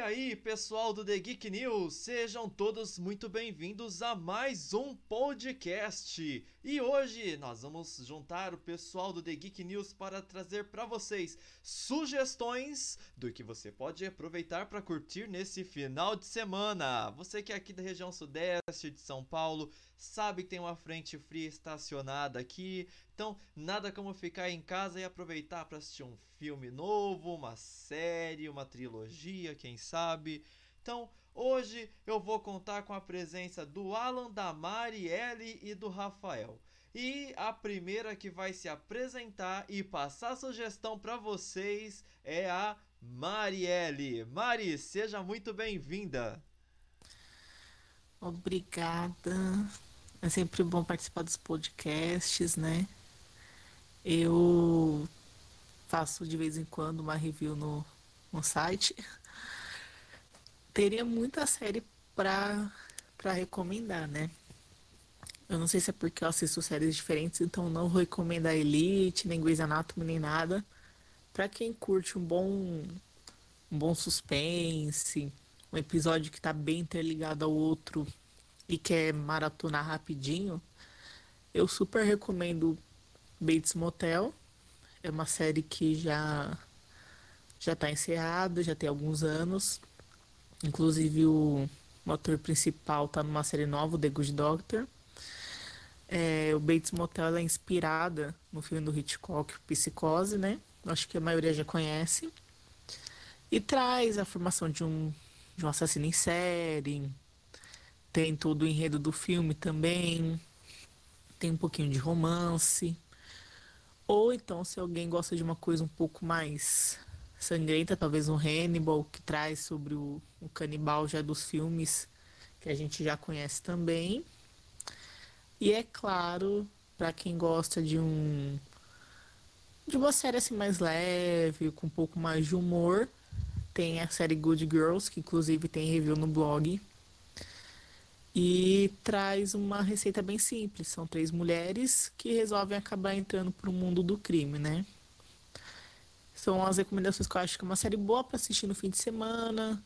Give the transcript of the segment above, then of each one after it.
aí, pessoal do The Geek News, sejam todos muito bem-vindos a mais um podcast. E hoje nós vamos juntar o pessoal do The Geek News para trazer para vocês sugestões do que você pode aproveitar para curtir nesse final de semana. Você que é aqui da região sudeste de São Paulo, sabe que tem uma frente fria estacionada aqui, então nada como ficar em casa e aproveitar para assistir um filme novo, uma série, uma trilogia, quem sabe. Então, hoje eu vou contar com a presença do Alan, da Marielle e do Rafael. E a primeira que vai se apresentar e passar sugestão para vocês é a Marielle. Mari, seja muito bem-vinda. Obrigada. É sempre bom participar dos podcasts, né? Eu faço de vez em quando uma review no, no site. Teria muita série pra, pra recomendar, né? Eu não sei se é porque eu assisto séries diferentes, então não vou recomendar Elite, nem Grey's Anatomy, nem nada. Pra quem curte um bom, um bom suspense, um episódio que tá bem interligado ao outro e quer maratonar rapidinho, eu super recomendo Bates Motel. É uma série que já já está encerrada, já tem alguns anos. Inclusive o, o ator principal está numa série nova, The Good Doctor. É, o Bates Motel é inspirada no filme do Hitchcock, Psicose, né? Acho que a maioria já conhece. E traz a formação de um, de um assassino em série, tem todo o enredo do filme também. Tem um pouquinho de romance. Ou então, se alguém gosta de uma coisa um pouco mais sangrenta, talvez um Hannibal, que traz sobre o, o canibal já dos filmes que a gente já conhece também. E é claro, para quem gosta de um de uma série assim mais leve, com um pouco mais de humor, tem a série Good Girls, que inclusive tem review no blog, e traz uma receita bem simples. São três mulheres que resolvem acabar entrando para o mundo do crime, né? São as recomendações que eu acho que é uma série boa para assistir no fim de semana.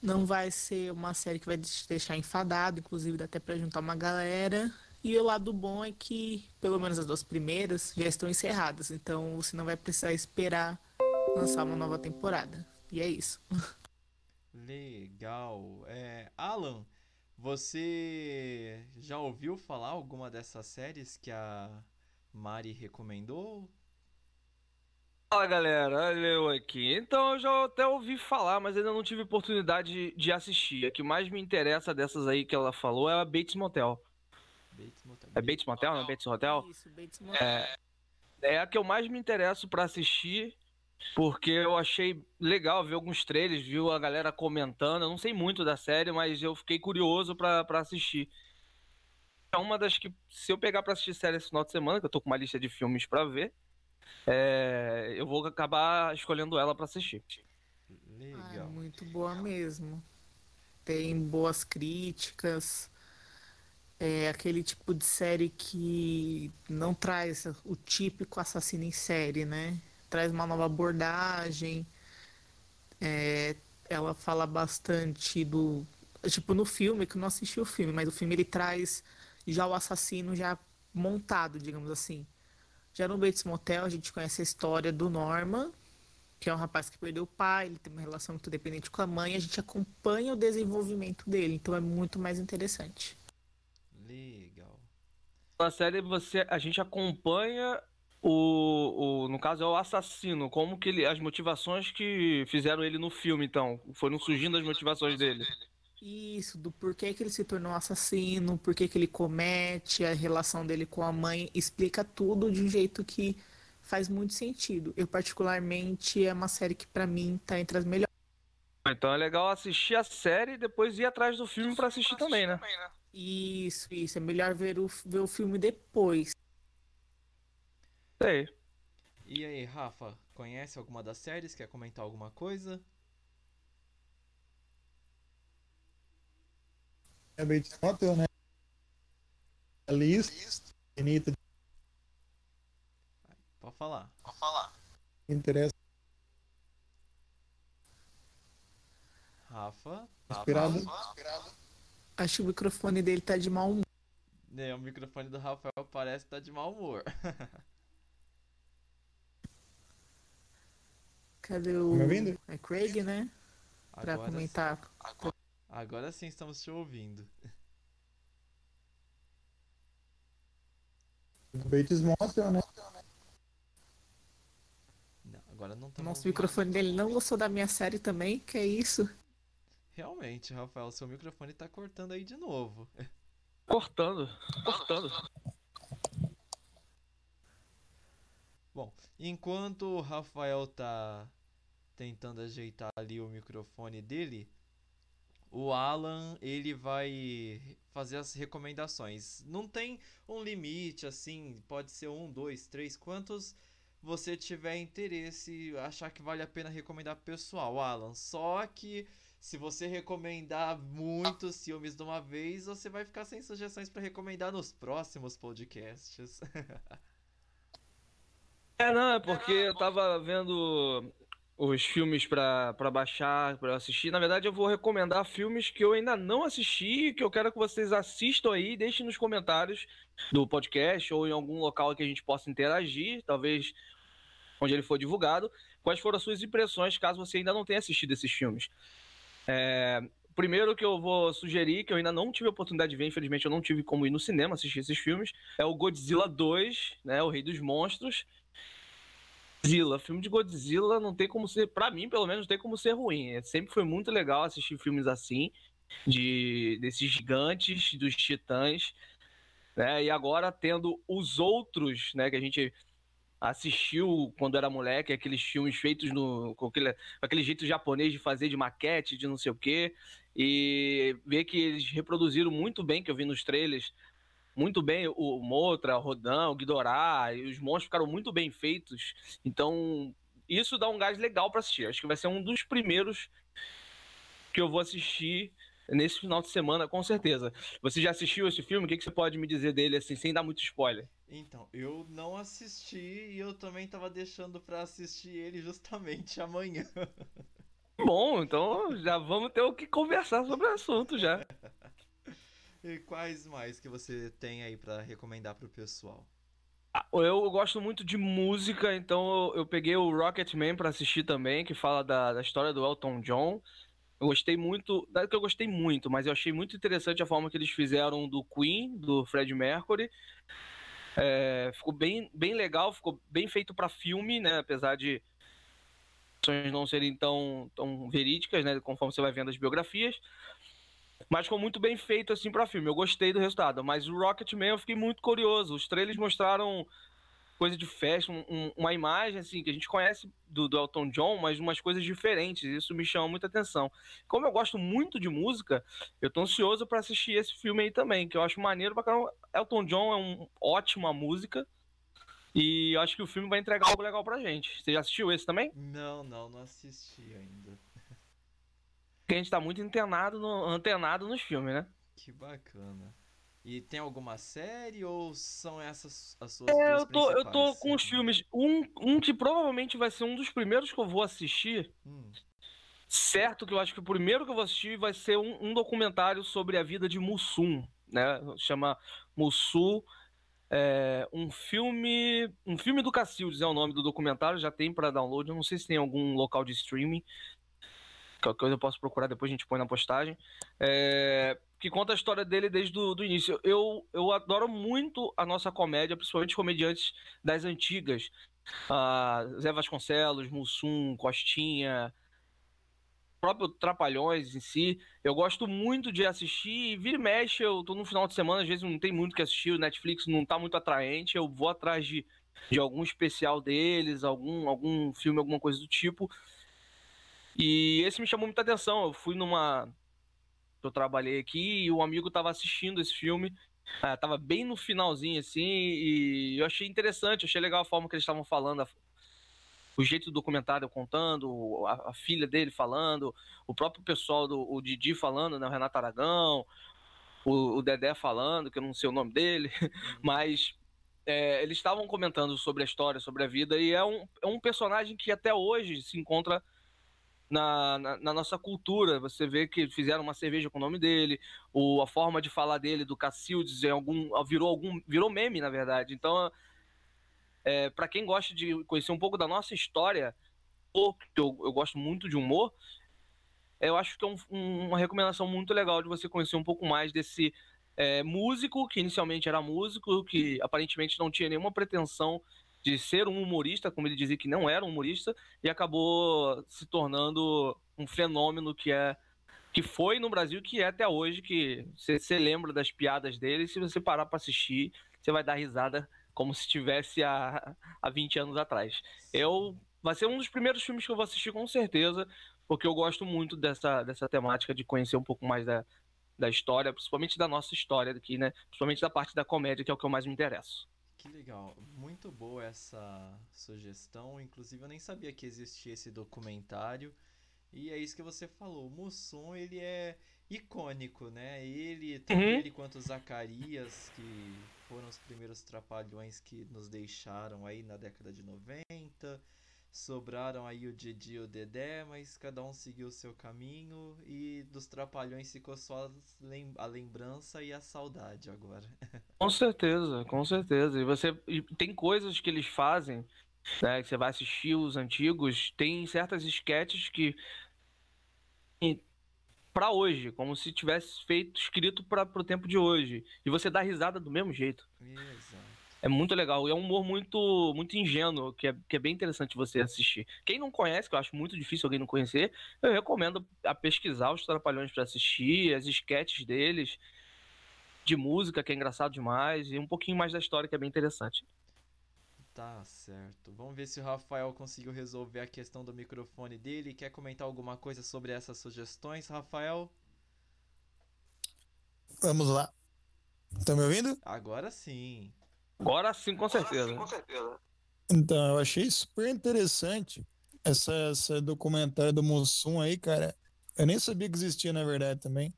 Não vai ser uma série que vai te deixar enfadado, inclusive dá até para juntar uma galera. E o lado bom é que, pelo menos as duas primeiras, já estão encerradas. Então você não vai precisar esperar lançar uma nova temporada. E é isso. Legal. É, Alan, você já ouviu falar alguma dessas séries que a Mari recomendou? Fala galera, olha eu aqui. Então eu já até ouvi falar, mas ainda não tive oportunidade de assistir. A que mais me interessa dessas aí que ela falou é a Bates Motel. Bates Motel. É Bates Motel, não é Bates Hotel? Isso, Bates Motel. É, é a que eu mais me interesso para assistir porque eu achei legal ver alguns trailers, viu a galera comentando. Eu não sei muito da série, mas eu fiquei curioso para assistir. É uma das que, se eu pegar para assistir série esse final de semana, que eu tô com uma lista de filmes para ver, é, eu vou acabar escolhendo ela para assistir. Legal. Ah, é muito boa mesmo. Tem boas críticas. É aquele tipo de série que não traz o típico assassino em série, né? traz uma nova abordagem. É, ela fala bastante do. Tipo, no filme, que eu não assisti o filme, mas o filme ele traz já o assassino já montado, digamos assim. Já no Bates Motel, a gente conhece a história do Norman, que é um rapaz que perdeu o pai, ele tem uma relação muito dependente com a mãe, a gente acompanha o desenvolvimento dele, então é muito mais interessante. Legal. Na série você, a gente acompanha o, o, no caso é o assassino, como que ele, as motivações que fizeram ele no filme, então, foram surgindo as motivações dele. Isso, do porquê que ele se tornou assassino, porquê que ele comete, a relação dele com a mãe, explica tudo de um jeito que faz muito sentido. Eu particularmente é uma série que para mim tá entre as melhores. Então é legal assistir a série e depois ir atrás do filme para assistir, assistir também, né? também, né? Isso, isso, é melhor ver o, ver o filme depois. Sei. E aí, Rafa, conhece alguma das séries? Quer comentar alguma coisa? É bem Motel, né? A lista infinita. Pode falar. Pode falar. Interessa. Rafa. Inspirado. Acho que o microfone dele tá de mau humor. É, o microfone do Rafael parece estar tá de mau humor. Cadê o. Tá me ouvindo? É Craig, né? Pra Agora, comentar. agora sim estamos te ouvindo. O Bates Motel, né? Não, agora não estamos Nossa, o ouvindo. microfone dele não gostou da minha série também? Que é isso? Realmente, Rafael, seu microfone tá cortando aí de novo. Cortando, cortando. Bom, enquanto o Rafael tá tentando ajeitar ali o microfone dele, o Alan ele vai fazer as recomendações. Não tem um limite assim, pode ser um, dois, três, quantos você tiver interesse, achar que vale a pena recomendar pessoal, Alan. Só que se você recomendar muitos filmes de uma vez, você vai ficar sem sugestões para recomendar nos próximos podcasts. É, não, é porque eu tava vendo os filmes pra baixar, eu assistir. Na verdade, eu vou recomendar filmes que eu ainda não assisti, que eu quero que vocês assistam aí, deixem nos comentários do podcast ou em algum local que a gente possa interagir, talvez onde ele for divulgado, quais foram as suas impressões caso você ainda não tenha assistido esses filmes. É, primeiro que eu vou sugerir, que eu ainda não tive a oportunidade de ver, infelizmente eu não tive como ir no cinema assistir esses filmes, é o Godzilla 2, né, o Rei dos Monstros. Godzilla, filme de Godzilla não tem como ser, pra mim pelo menos, não tem como ser ruim. É, sempre foi muito legal assistir filmes assim, de desses gigantes, dos titãs, né? E agora tendo os outros, né, que a gente assistiu quando era moleque, aqueles filmes feitos no, com, aquele, com aquele jeito japonês de fazer de maquete, de não sei o quê, e ver que eles reproduziram muito bem, que eu vi nos trailers, muito bem o Motra, o Rodan, o Ghidorah, e os monstros ficaram muito bem feitos. Então, isso dá um gás legal para assistir. Acho que vai ser um dos primeiros que eu vou assistir nesse final de semana, com certeza. Você já assistiu esse filme? O que, que você pode me dizer dele, assim, sem dar muito spoiler? Então, eu não assisti e eu também tava deixando pra assistir ele justamente amanhã. Bom, então já vamos ter o que conversar sobre o assunto já. E quais mais que você tem aí pra recomendar pro pessoal? Eu gosto muito de música, então eu, peguei o Rocketman pra assistir também, que fala da, da história do Elton John. Eu gostei muito, não é que eu gostei muito, mas eu achei muito interessante a forma que eles fizeram do Queen, do Fred Mercury. É, ficou bem, bem legal, ficou bem feito pra filme, né? Apesar de não serem tão, tão verídicas, né? Conforme você vai vendo as biografias. Mas ficou muito bem feito assim pra filme. Eu gostei do resultado. Mas o Rocketman eu fiquei muito curioso. Os trailers mostraram coisa de festa, um- um- uma imagem assim que a gente conhece do, do Elton John, mas umas coisas diferentes. Isso me chama muita atenção. Como eu gosto muito de música, eu tô ansioso pra assistir esse filme aí também, que eu acho maneiro pra caramba. Elton John é uma ótima música. E acho que o filme vai entregar algo legal pra gente. Você já assistiu esse também? Não, não, não assisti ainda. A gente tá muito antenado, no, antenado nos filmes, né? Que bacana. E tem alguma série ou são essas as suas É, eu tô, eu tô com os filmes. Um, um que provavelmente vai ser um dos primeiros que eu vou assistir. Hum, Certo que eu acho que o primeiro que eu vou assistir vai ser um, um documentário sobre a vida de Mussum, né? Chama Mussu. é, um filme. Um filme do Cacildes é o nome do documentário, já tem para download. Eu não sei se tem algum local de streaming. Qualquer coisa eu posso procurar, depois a gente põe na postagem. É, que conta a história dele desde o do início. Eu, eu adoro muito a nossa comédia, principalmente comediantes das antigas. Ah, Zé Vasconcelos, Mussum, Costinha, próprio Trapalhões em si. Eu gosto muito de assistir vira e mexe, eu tô no final de semana, às vezes não tem muito que assistir, o Netflix não tá muito atraente, eu vou atrás de, de algum especial deles, algum, algum filme, alguma coisa do tipo. E esse me chamou muita atenção. Eu fui numa. Eu trabalhei aqui e um amigo tava assistindo esse filme. ah, tava bem no finalzinho, assim, e eu achei interessante, achei legal a forma que eles estavam falando, a- o jeito do documentário contando, a, a filha dele falando, o próprio pessoal do o Didi falando, né, o Renato Aragão, o, o Dedé falando, que eu não sei o nome dele, mas é, eles estavam comentando sobre a história, sobre a vida, e é um, é um personagem que até hoje se encontra na, na, na, nossa cultura. Você vê que fizeram uma cerveja com o nome dele, o, a forma de falar dele, do Cacildes, algum, virou algum virou meme, na verdade. Então, é, para quem gosta de conhecer um pouco da nossa história, ou eu, eu gosto muito de humor, eu acho que é um, um, uma recomendação muito legal de você conhecer um pouco mais desse é, músico, que inicialmente era músico, que aparentemente não tinha nenhuma pretensão de ser um humorista, como ele dizia que não era um humorista, e acabou se tornando um fenômeno que é que foi no Brasil que é até hoje que você lembra das piadas dele, se você parar para assistir, você vai dar risada como se estivesse há, há 20 anos atrás. Eu vai ser um dos primeiros filmes que eu vou assistir com certeza, porque eu gosto muito dessa, dessa temática de conhecer um pouco mais da, da história, principalmente da nossa história aqui, né? Principalmente da parte da comédia, que é o que eu mais me interesso. Que legal, muito boa essa sugestão. Inclusive eu nem sabia que existia esse documentário. E é isso que você falou. O Mussum, ele é icônico, né? Ele, tanto uhum. ele quanto o Zacarias, que foram os primeiros trapalhões que nos deixaram aí na década de 90. Sobraram aí o Didi e o Dedé, mas cada um seguiu o seu caminho e dos trapalhões ficou só a lembrança e a saudade agora. Com certeza, com certeza. E você e tem coisas que eles fazem, né, que você vai assistir os antigos, tem certas sketches que para hoje, como se tivesse feito escrito para o tempo de hoje, e você dá risada do mesmo jeito. Exato é muito legal. E é um humor muito, muito ingênuo, que é, que é bem interessante você assistir. Quem não conhece, que eu acho muito difícil alguém não conhecer, eu recomendo a pesquisar os Trapalhões para assistir, as sketches deles, de música, que é engraçado demais, e um pouquinho mais da história, que é bem interessante. Tá certo. Vamos ver se o Rafael conseguiu resolver a questão do microfone dele. Quer comentar alguma coisa sobre essas sugestões, Rafael? Vamos lá. Estão me ouvindo? Agora sim. Agora sim, com certeza. Sim, com certeza. Então, eu achei super interessante essa, essa documentário do Mussum aí, cara. Eu nem sabia que existia, na verdade, também.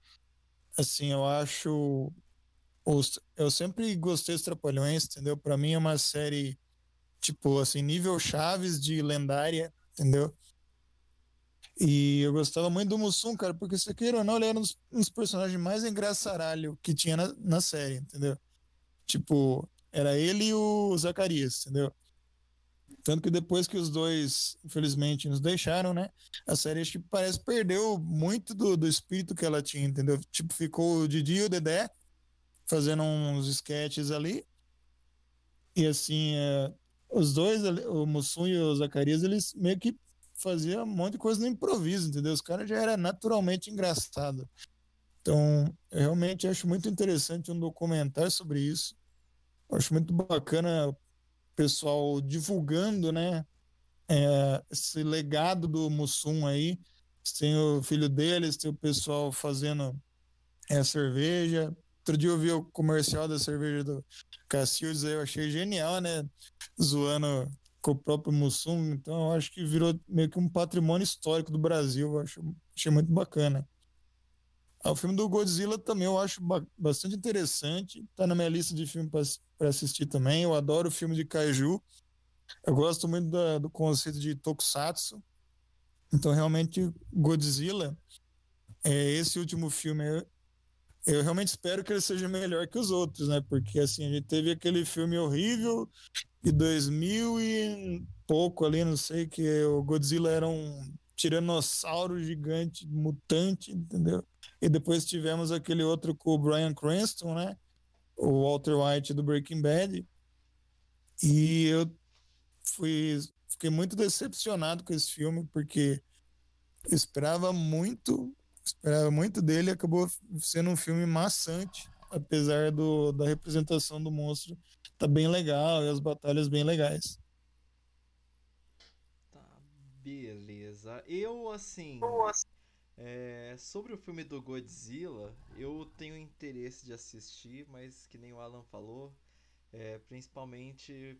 Assim, eu acho. Os, eu sempre gostei dos Trapalhões, entendeu? Pra mim é uma série, tipo, assim, nível Chaves de lendária, entendeu? E eu gostava muito do Mussum, cara, porque se queira ou não, ele era um dos, um dos personagens mais engraçaralho que tinha na, na série, entendeu? Tipo, era ele e o Zacarias, entendeu? Tanto que depois que os dois, infelizmente, nos deixaram, né? A série acho que parece perdeu muito do, do espírito que ela tinha, entendeu? Tipo, ficou o Didi e o Dedé fazendo uns sketches ali. E assim, é, os dois, o Mussum e o Zacarias, eles meio que faziam um monte de coisa no improviso, entendeu? Os caras já era naturalmente engraçado. Então, eu realmente acho muito interessante um documentário sobre isso. Eu acho muito bacana o pessoal divulgando, né, é, esse legado do Mussum aí. Tem o filho deles, tem o pessoal fazendo é, cerveja. Outro dia eu vi o comercial da cerveja do Cacildes, eu achei genial, né? Zoando com o próprio Mussum. Então eu acho que virou meio que um patrimônio histórico do Brasil. Eu acho, achei muito bacana. Ah, o filme do Godzilla também eu acho bastante interessante. Tá na minha lista de filmes para assistir também. Eu adoro o filme de Kaiju. Eu gosto muito da, do conceito de Tokusatsu. Então, realmente, Godzilla, é, esse último filme, eu, eu realmente espero que ele seja melhor que os outros, né? Porque, assim, a gente teve aquele filme horrível de 2000 e pouco ali, não sei, que o Godzilla era um tiranossauro gigante, mutante, entendeu? E depois tivemos aquele outro com o Brian Cranston, né? O Walter White do Breaking Bad. E eu fui, fiquei muito decepcionado com esse filme, porque eu esperava muito, esperava muito dele, acabou sendo um filme maçante, apesar do, da representação do monstro tá bem legal e as batalhas bem legais. Tá, beleza. Eu assim, é, sobre o filme do Godzilla, eu tenho interesse de assistir, mas que nem o Alan falou, é, principalmente.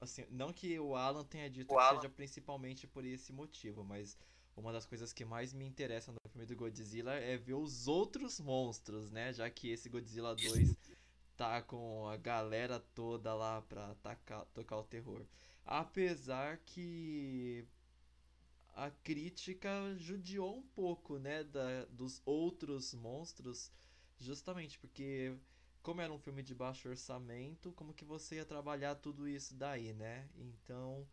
Assim, não que o Alan tenha dito o que Alan. seja principalmente por esse motivo, mas uma das coisas que mais me interessa no filme do Godzilla é ver os outros monstros, né? Já que esse Godzilla 2 tá com a galera toda lá pra atacar, tocar o terror. Apesar que a crítica judiou um pouco, né, da, dos outros monstros, justamente porque como era um filme de baixo orçamento, como que você ia trabalhar tudo isso daí, né? Então,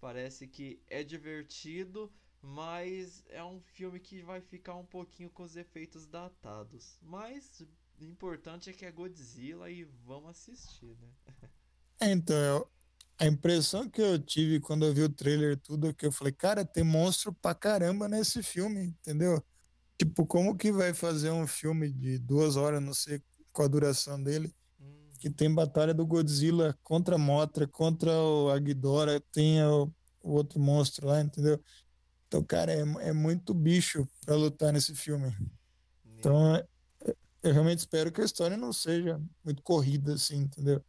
parece que é divertido, mas é um filme que vai ficar um pouquinho com os efeitos datados. Mas o importante é que é Godzilla e vamos assistir, né? É, então, a impressão que eu tive quando eu vi o trailer tudo é que eu falei, cara, tem monstro pra caramba nesse filme, entendeu? Tipo, como que vai fazer um filme de duas horas, não sei qual a duração dele, hum. que tem batalha do Godzilla contra a Mothra, contra o Agdora, tem o, o outro monstro lá, entendeu? Então, cara, é, é muito bicho pra lutar nesse filme. Então, é, eu realmente espero que a história não seja muito corrida, assim, entendeu?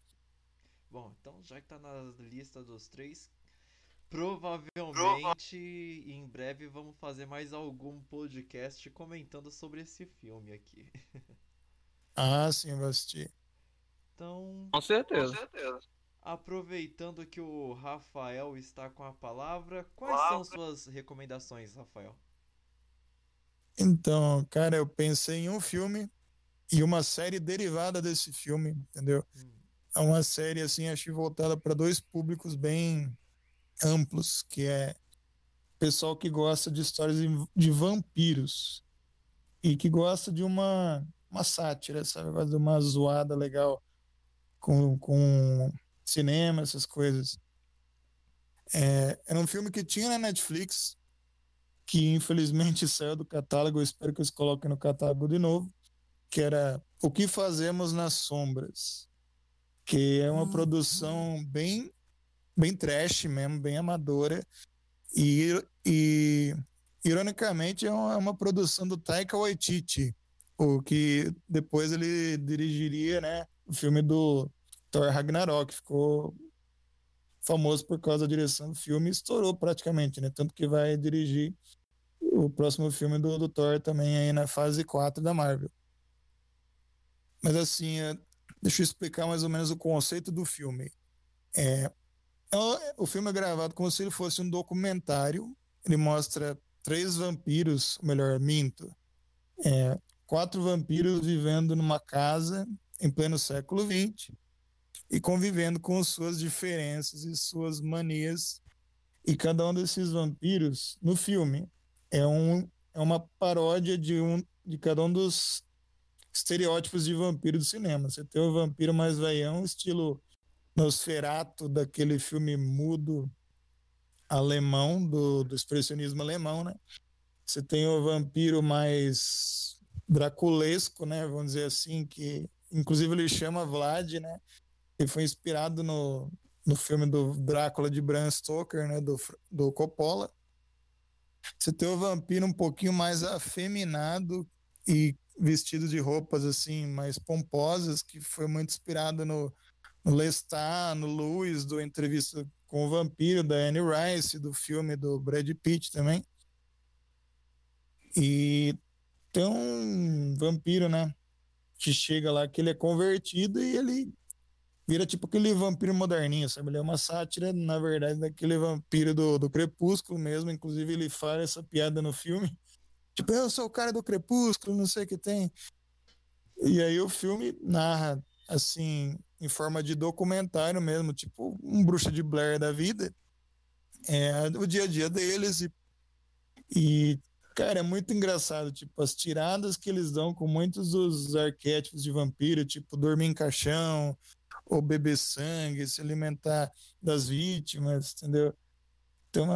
Já que tá na lista dos três, provavelmente em breve vamos fazer mais algum podcast comentando sobre esse filme aqui. ah, sim, vou assistir. Então. Com certeza. Com certeza. Aproveitando que o Rafael está com a palavra, quais são suas recomendações, Rafael? Então, cara, eu pensei em um filme e uma série derivada desse filme, entendeu? Hum. É uma série assim, acho voltada para dois públicos bem amplos, que é pessoal que gosta de histórias de vampiros e que gosta de uma uma sátira, sabe, de uma zoada legal com, com cinema, essas coisas. É, era um filme que tinha na Netflix, que infelizmente saiu do catálogo, eu espero que eles coloquem no catálogo de novo, que era O que Fazemos nas Sombras, que é uma uhum. produção bem, bem trash mesmo, bem amadora, e, e ironicamente é uma, é uma produção do Taika Waititi, o que depois ele dirigiria né, o filme do Thor Ragnarok, ficou famoso por causa da direção do filme estourou praticamente, né? Tanto que vai dirigir o próximo filme do, do Thor também aí na fase 4 da Marvel. Mas assim, é, deixa eu explicar mais ou menos o conceito do filme. É, é, o filme é gravado como se ele fosse um documentário. Ele mostra três vampiros, melhor, minto. É, quatro vampiros vivendo numa casa em pleno século XX e convivendo com suas diferenças e suas manias. E cada um desses vampiros, no filme, é, um, é uma paródia de, um, de cada um dos estereótipos de vampiro do cinema. Você tem o vampiro mais veião, estilo Nosferato, daquele filme mudo alemão, do, do expressionismo alemão, né? Você tem o vampiro mais draculesco, né? Vamos dizer assim, que inclusive ele chama Vlad, né? Que foi inspirado no, no filme do Drácula de Bram Stoker, né? Do, do Coppola. Você tem o vampiro um pouquinho mais afeminado e vestido de roupas assim mais pomposas, que foi muito inspirado no, no Lestat, no Lewis, do Entrevista com o Vampiro, da Anne Rice, do filme do Brad Pitt também. E tem um vampiro, né? Que chega lá que ele é convertido e ele vira tipo aquele vampiro moderninho, sabe? Ele é uma sátira, na verdade, daquele vampiro do, do Crepúsculo mesmo. Inclusive, ele fala essa piada no filme. Tipo, eu sou o cara do Crepúsculo, não sei o que tem. E aí o filme narra, assim, em forma de documentário mesmo, tipo um bruxa de Blair da vida. É o dia a dia deles e, e cara, é muito engraçado, tipo, as tiradas que eles dão com muitos dos arquétipos de vampiro, tipo dormir em caixão, ou beber sangue, se alimentar das vítimas, entendeu? Então,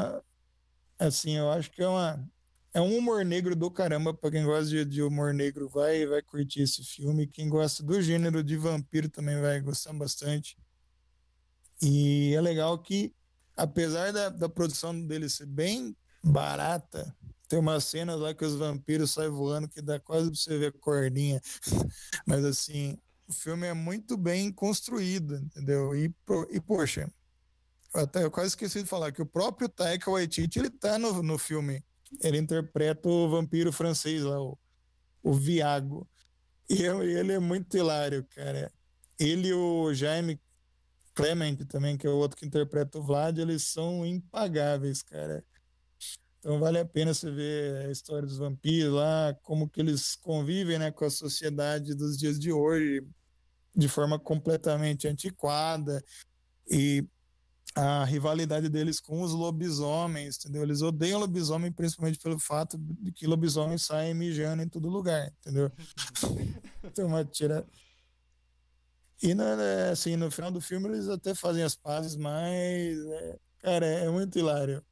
assim, eu acho que é uma é um humor negro do caramba. Pra quem gosta de, de, humor negro, vai, vai curtir esse filme. Quem gosta do gênero de vampiro também vai gostar bastante. E é legal que, apesar da, da produção dele ser bem barata, tem umas cenas lá que os vampiros saem voando que dá quase pra você ver a cordinha. Mas assim, o filme é muito bem construído, entendeu? E, e poxa, até eu quase esqueci de falar que o próprio Taika Waititi, ele tá no, no filme ele interpreta o vampiro francês lá, o, o Viago. E ele é muito hilário, cara. Ele e o Jaime Clement também, que é o outro que interpreta o Vlad, eles são impagáveis, cara. Então vale a pena você ver a história dos vampiros lá, como que eles convivem né, com a sociedade dos dias de hoje, de forma completamente antiquada. E a rivalidade deles com os lobisomens, entendeu? Eles odeiam lobisomem principalmente pelo fato de que lobisomens saem mijando em todo lugar, entendeu? então, uma tira... E, né, assim, no final do filme eles até fazem as pazes, mas, é, cara, é muito hilário.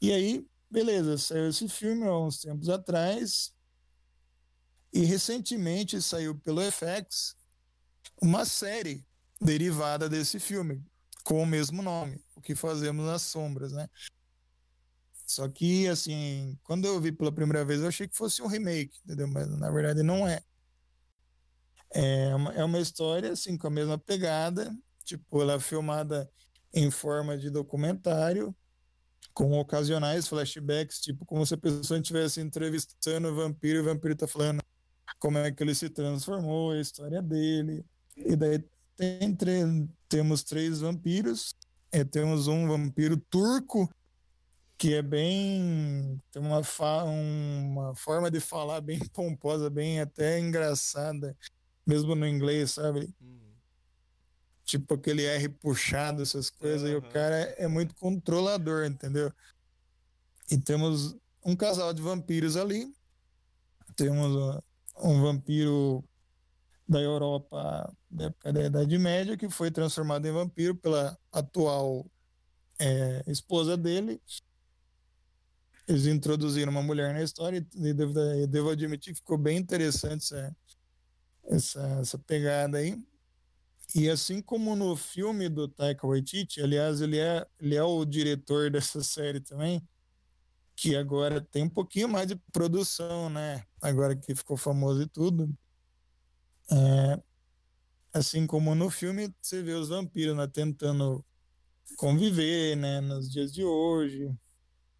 E aí, beleza, saiu esse filme há uns tempos atrás. E recentemente saiu pelo FX uma série derivada desse filme, com o mesmo nome, O que Fazemos nas Sombras, né? Só que, assim, quando eu vi pela primeira vez, eu achei que fosse um remake, entendeu? Mas na verdade não é. É uma, é uma história, assim, com a mesma pegada, tipo, ela é filmada em forma de documentário, com ocasionais flashbacks, tipo como se a pessoa estivesse entrevistando o vampiro e o vampiro tá falando como é que ele se transformou, a história dele. E daí tem, temos três vampiros, é, temos um vampiro turco que é bem tem uma, fa, uma forma de falar bem pomposa, bem até engraçada, mesmo no inglês, sabe? Hum tipo aquele R puxado, essas coisas, uhum. e o cara é muito controlador, entendeu? E temos um casal de vampiros ali, temos um vampiro da Europa da época da Idade Média que foi transformado em vampiro pela atual é, esposa dele. Eles introduziram uma mulher na história e devo, devo admitir que ficou bem interessante essa, essa, essa pegada aí. E assim como no filme do Taika Waititi, aliás, ele é, ele é o diretor dessa série também, que agora tem um pouquinho mais de produção, né? Agora que ficou famoso e tudo. É, assim como no filme, você vê os vampiros né, tentando conviver, né? Nos dias de hoje.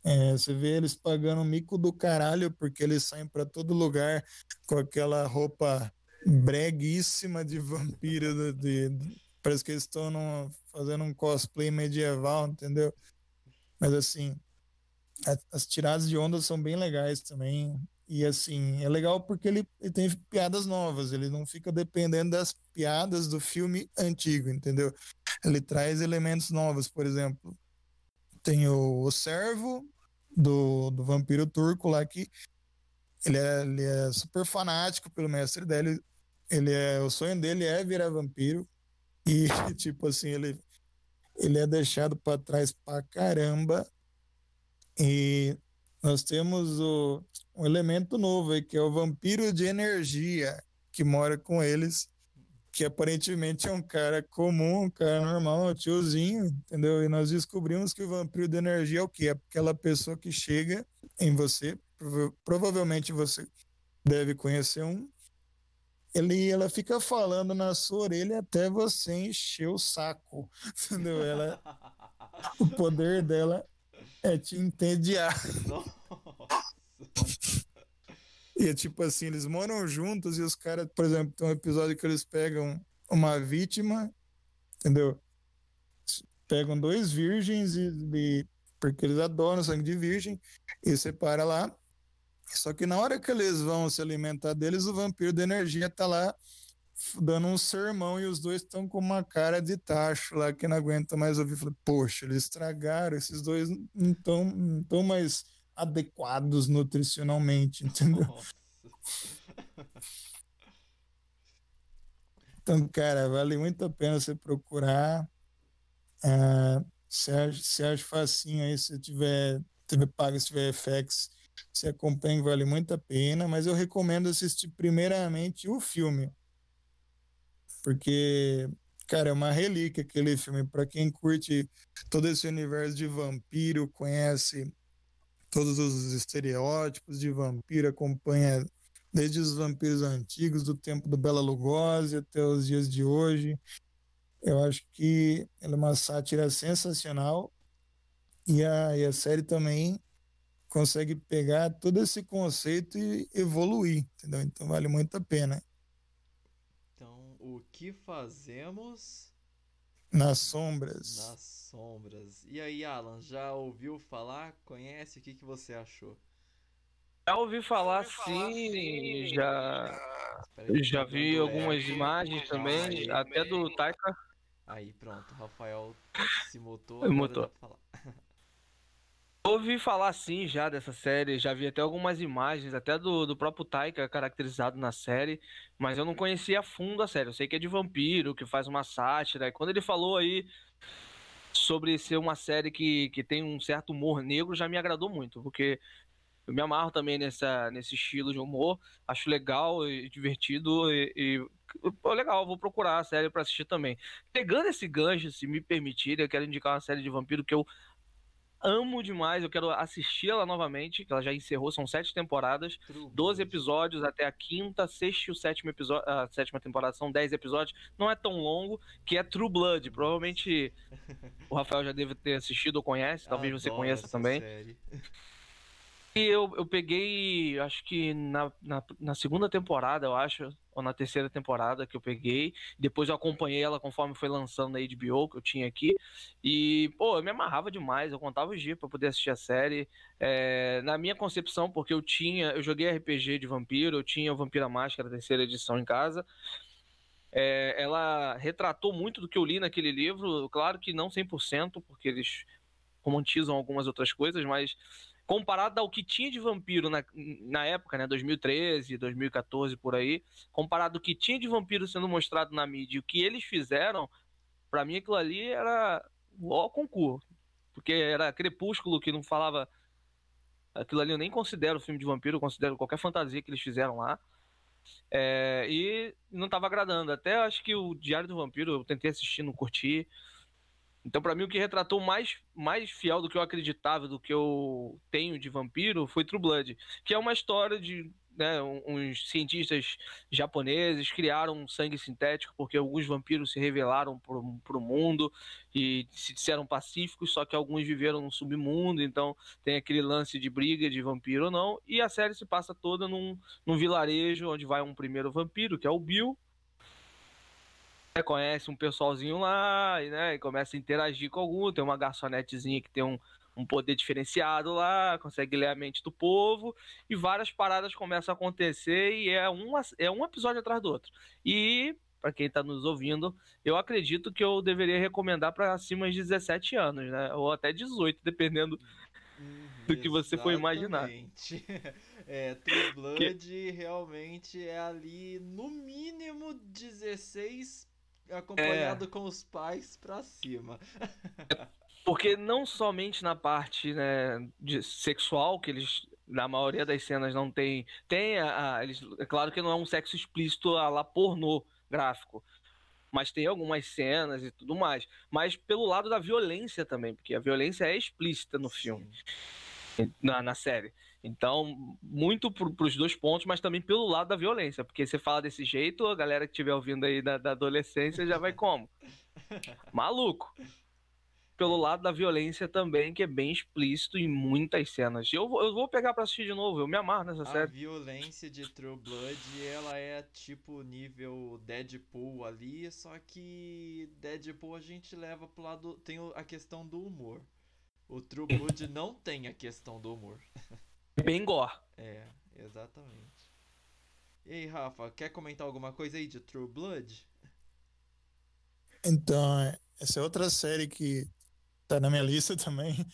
É, você vê eles pagando mico do caralho porque eles saem para todo lugar com aquela roupa breguíssima de vampiro. De, de, parece que eles estão fazendo um cosplay medieval, entendeu? Mas assim, a, as tiradas de onda são bem legais também. E assim, é legal porque ele, ele, tem piadas novas, ele não fica dependendo das piadas do filme antigo, entendeu? Ele traz elementos novos, por exemplo. Tem o, o servo do, do vampiro turco lá que ele é, ele é super fanático pelo mestre dele, ele é, o sonho dele é virar vampiro e tipo assim, ele ele é deixado para trás pra caramba. E nós temos o, um elemento novo aí, que é o vampiro de energia que mora com eles, que aparentemente é um cara comum, um cara normal, um tiozinho, entendeu? E nós descobrimos que o vampiro de energia é o quê? É aquela pessoa que chega em você, provavelmente você deve conhecer um, ele, ela fica falando na sua orelha até você encher o saco, entendeu? Ela, o poder dela é te entediar. E é tipo assim, eles moram juntos e os caras, por exemplo, tem um episódio que eles pegam uma vítima, entendeu? Pegam dois virgens e, e porque eles adoram sangue de virgem e separa lá só que na hora que eles vão se alimentar deles, o vampiro da energia tá lá dando um sermão e os dois estão com uma cara de tacho lá que não aguenta mais ouvir. Falei, poxa, eles estragaram, esses dois não estão não tão mais adequados nutricionalmente, entendeu? Então, cara, vale muito a pena você procurar. Uh, se acha, se acha facinho aí, se tiver TV paga, se tiver FX, se acompanha, vale muito a pena, mas eu recomendo assistir primeiramente o filme. Porque, cara, é uma relíquia aquele filme. Para quem curte todo esse universo de vampiro, conhece todos os estereótipos de vampiro, acompanha desde os vampiros antigos, do tempo do Bela Lugosi até os dias de hoje. Eu acho que ela é uma sátira sensacional. E a, e a série também consegue pegar todo esse conceito e evoluir, entendeu? Então vale muito a pena. O que fazemos Nas sombras. Nas sombras. E aí, Alan, já ouviu falar? Conhece? O que, que você achou? Já ouvi falar, sim, já, já vi algumas imagens também, até do Taika. Aí, pronto, Rafael se mutou, mutou. falar. Ouvi falar sim já dessa série, já vi até algumas imagens, até do, do próprio Taika caracterizado na série, mas eu não conhecia a fundo a série. Eu sei que é de vampiro, que faz uma sátira. E quando ele falou aí sobre ser uma série que, que tem um certo humor negro, já me agradou muito, porque eu me amarro também nessa, nesse estilo de humor, acho legal e divertido e, e legal, vou procurar a série para assistir também. Pegando esse gancho, se me permitirem, eu quero indicar uma série de vampiro que eu amo demais, eu quero assistir ela novamente, que ela já encerrou, são sete temporadas, True 12 episódios até a quinta, sexta e o sétimo episódio, a sétima temporada são 10 episódios, não é tão longo, que é True Blood, provavelmente o Rafael já deve ter assistido ou conhece, talvez você conheça também. Série. Eu, eu peguei, acho que na, na, na, segunda temporada, eu acho, ou na terceira temporada que eu peguei. Depois eu acompanhei ela conforme foi lançando na HBO, que eu tinha aqui. E, pô, eu me amarrava demais, eu contava os dias pra poder assistir a série. É, na minha concepção, porque eu tinha, eu joguei RPG de vampiro, eu tinha o Vampira Máscara, terceira edição em casa. É, ela retratou muito do que eu li naquele livro, claro que não 100%, porque eles romantizam algumas outras coisas, mas comparado ao que tinha de vampiro na, na época, né, 2013, 2014 por aí, comparado ao que tinha de vampiro sendo mostrado na mídia e o que eles fizeram, para mim aquilo ali era o concurso, porque era Crepúsculo que não falava aquilo ali eu nem considero filme de vampiro, eu considero qualquer fantasia que eles fizeram lá. É, e não estava agradando. Até acho que o Diário do Vampiro eu tentei assistir, não curti. Então, para mim, o que retratou mais, mais fiel do que eu acreditava, do que eu tenho de vampiro, foi True Blood, que é uma história de né, uns cientistas japoneses criaram sangue sintético porque alguns vampiros se revelaram para o mundo e se disseram pacíficos, só que alguns viveram no submundo, então tem aquele lance de briga de vampiro ou não. E a série se passa toda num, num vilarejo onde vai um primeiro vampiro, que é o Bill, né, conhece um pessoalzinho lá e, né, e começa a interagir com algum. Tem uma garçonetezinha que tem um, um poder diferenciado lá, consegue ler a mente do povo e várias paradas começam a acontecer e é um, é um episódio atrás do outro. E, para quem está nos ouvindo, eu acredito que eu deveria recomendar para acima de 17 anos, né? Ou até 18, dependendo uhum, do que você for imaginar. É, True Blood que... realmente é ali no mínimo 16 acompanhado é. com os pais pra cima. Porque não somente na parte né, de sexual, que eles, na maioria das cenas, não tem. Tem a, a, eles, é claro que não é um sexo explícito a lá pornô gráfico. Mas tem algumas cenas e tudo mais. Mas pelo lado da violência também, porque a violência é explícita no filme. Na, na série. Então, muito para os dois pontos, mas também pelo lado da violência, porque você fala desse jeito, a galera que estiver ouvindo aí da, da adolescência já vai como? Maluco. Pelo lado da violência também, que é bem explícito em muitas cenas. Eu, eu vou pegar para assistir de novo, eu me amarro nessa a série. A violência de True Blood, ela é tipo nível Deadpool ali, só que Deadpool a gente leva pro lado. Tem a questão do humor. O True Blood não tem a questão do humor. bem gore. É, exatamente. E aí, Rafa, quer comentar alguma coisa aí de True Blood? Então, essa é outra série que tá na minha lista também.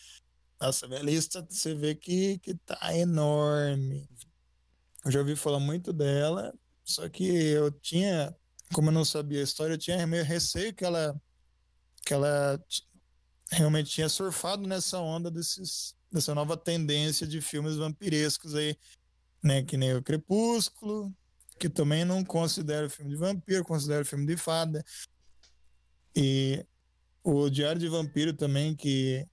Nossa, minha lista você vê que, que tá enorme. Eu já ouvi falar muito dela, só que eu tinha, como eu não sabia a história, eu tinha meio receio que ela, que ela realmente tinha surfado nessa onda desses dessa nova tendência de filmes vampirescos aí, né? Que nem o Crepúsculo, que também não considero filme de vampiro, considero filme de fada. E o Diário de Vampiro também, que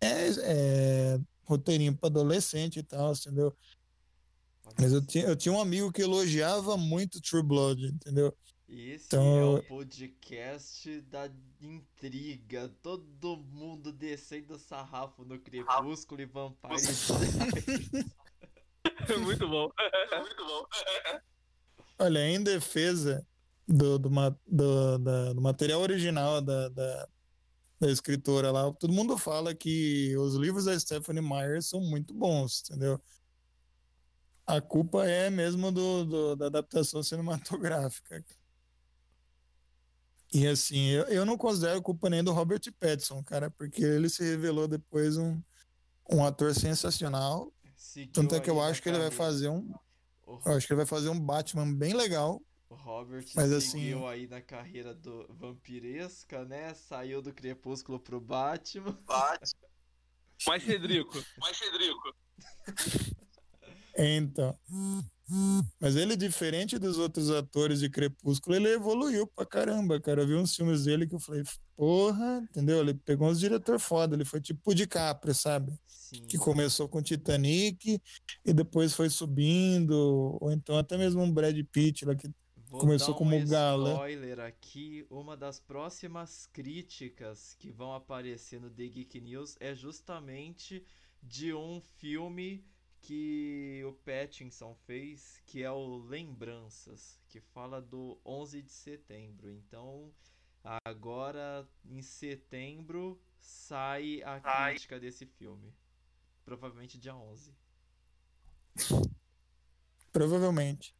é, é roteirinho para adolescente e tal, entendeu? Mas eu tinha, eu tinha um amigo que elogiava muito True Blood, entendeu? Esse então... é o podcast da intriga. Todo mundo descendo sarrafo no Crepúsculo e Vampire Muito bom. Olha, em defesa do, do, do, da, do material original da, da, da, escritora lá, todo mundo fala que os livros da Stephanie Meyer são muito bons, entendeu? A culpa é mesmo do, do da adaptação cinematográfica. E assim, eu, eu não considero culpa nem do Robert Pattinson, cara, porque ele se revelou depois um, um ator sensacional. Seguiu Tanto é que eu acho que ele vai fazer um. Eu acho que ele vai fazer um Batman bem legal. O Robert Mas, assim, seguiu assim, aí na carreira do vampiresca, né? Saiu do Crepúsculo pro Batman. Batman. Mais Cedrico. Mais Cedrico. Então. Mas ele, diferente dos outros atores de Crepúsculo, ele evoluiu pra caramba, cara. Eu vi uns filmes dele que eu falei, porra, entendeu? Ele pegou uns diretor foda, ele foi tipo de Capri, sabe? Sim. Que começou com Titanic e depois foi subindo, ou então até mesmo um Brad Pitt lá que Vou começou como um galã. spoiler aqui, uma das próximas críticas que vão aparecer no The Geek News é justamente de um filme que o Pattinson fez, que é o Lembranças, que fala do 11 de setembro. Então, agora em setembro sai a Ai. crítica desse filme. Provavelmente dia 11. Provavelmente.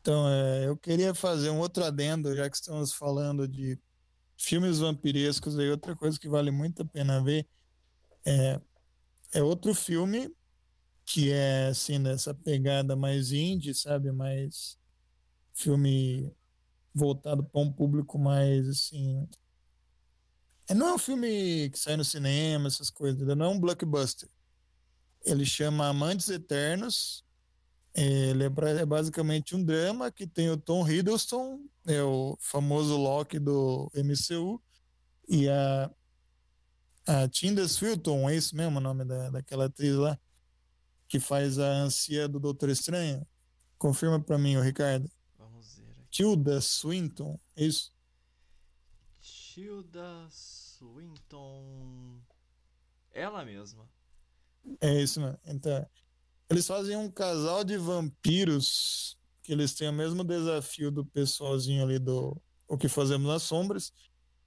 então, é, eu queria fazer um outro adendo, já que estamos falando de filmes vampirescos, aí outra coisa que vale muito a pena ver é é outro filme que é assim nessa pegada mais indie, sabe, mais filme voltado para um público mais assim. É, não é um filme que sai no cinema, essas coisas, não é um blockbuster. Ele chama Amantes Eternos. Ele é, é basicamente um drama que tem o Tom Hiddleston, é o famoso Loki do MCU, e a a Tilda Swinton, é isso mesmo o nome da, daquela atriz lá? Que faz a ancia do Doutor Estranho? Confirma para mim, o Ricardo. Vamos ver aqui. Tilda Swinton, é isso? Tilda Swinton. Ela mesma. É isso, mano. Então, eles fazem um casal de vampiros que eles têm o mesmo desafio do pessoalzinho ali do O que Fazemos nas Sombras,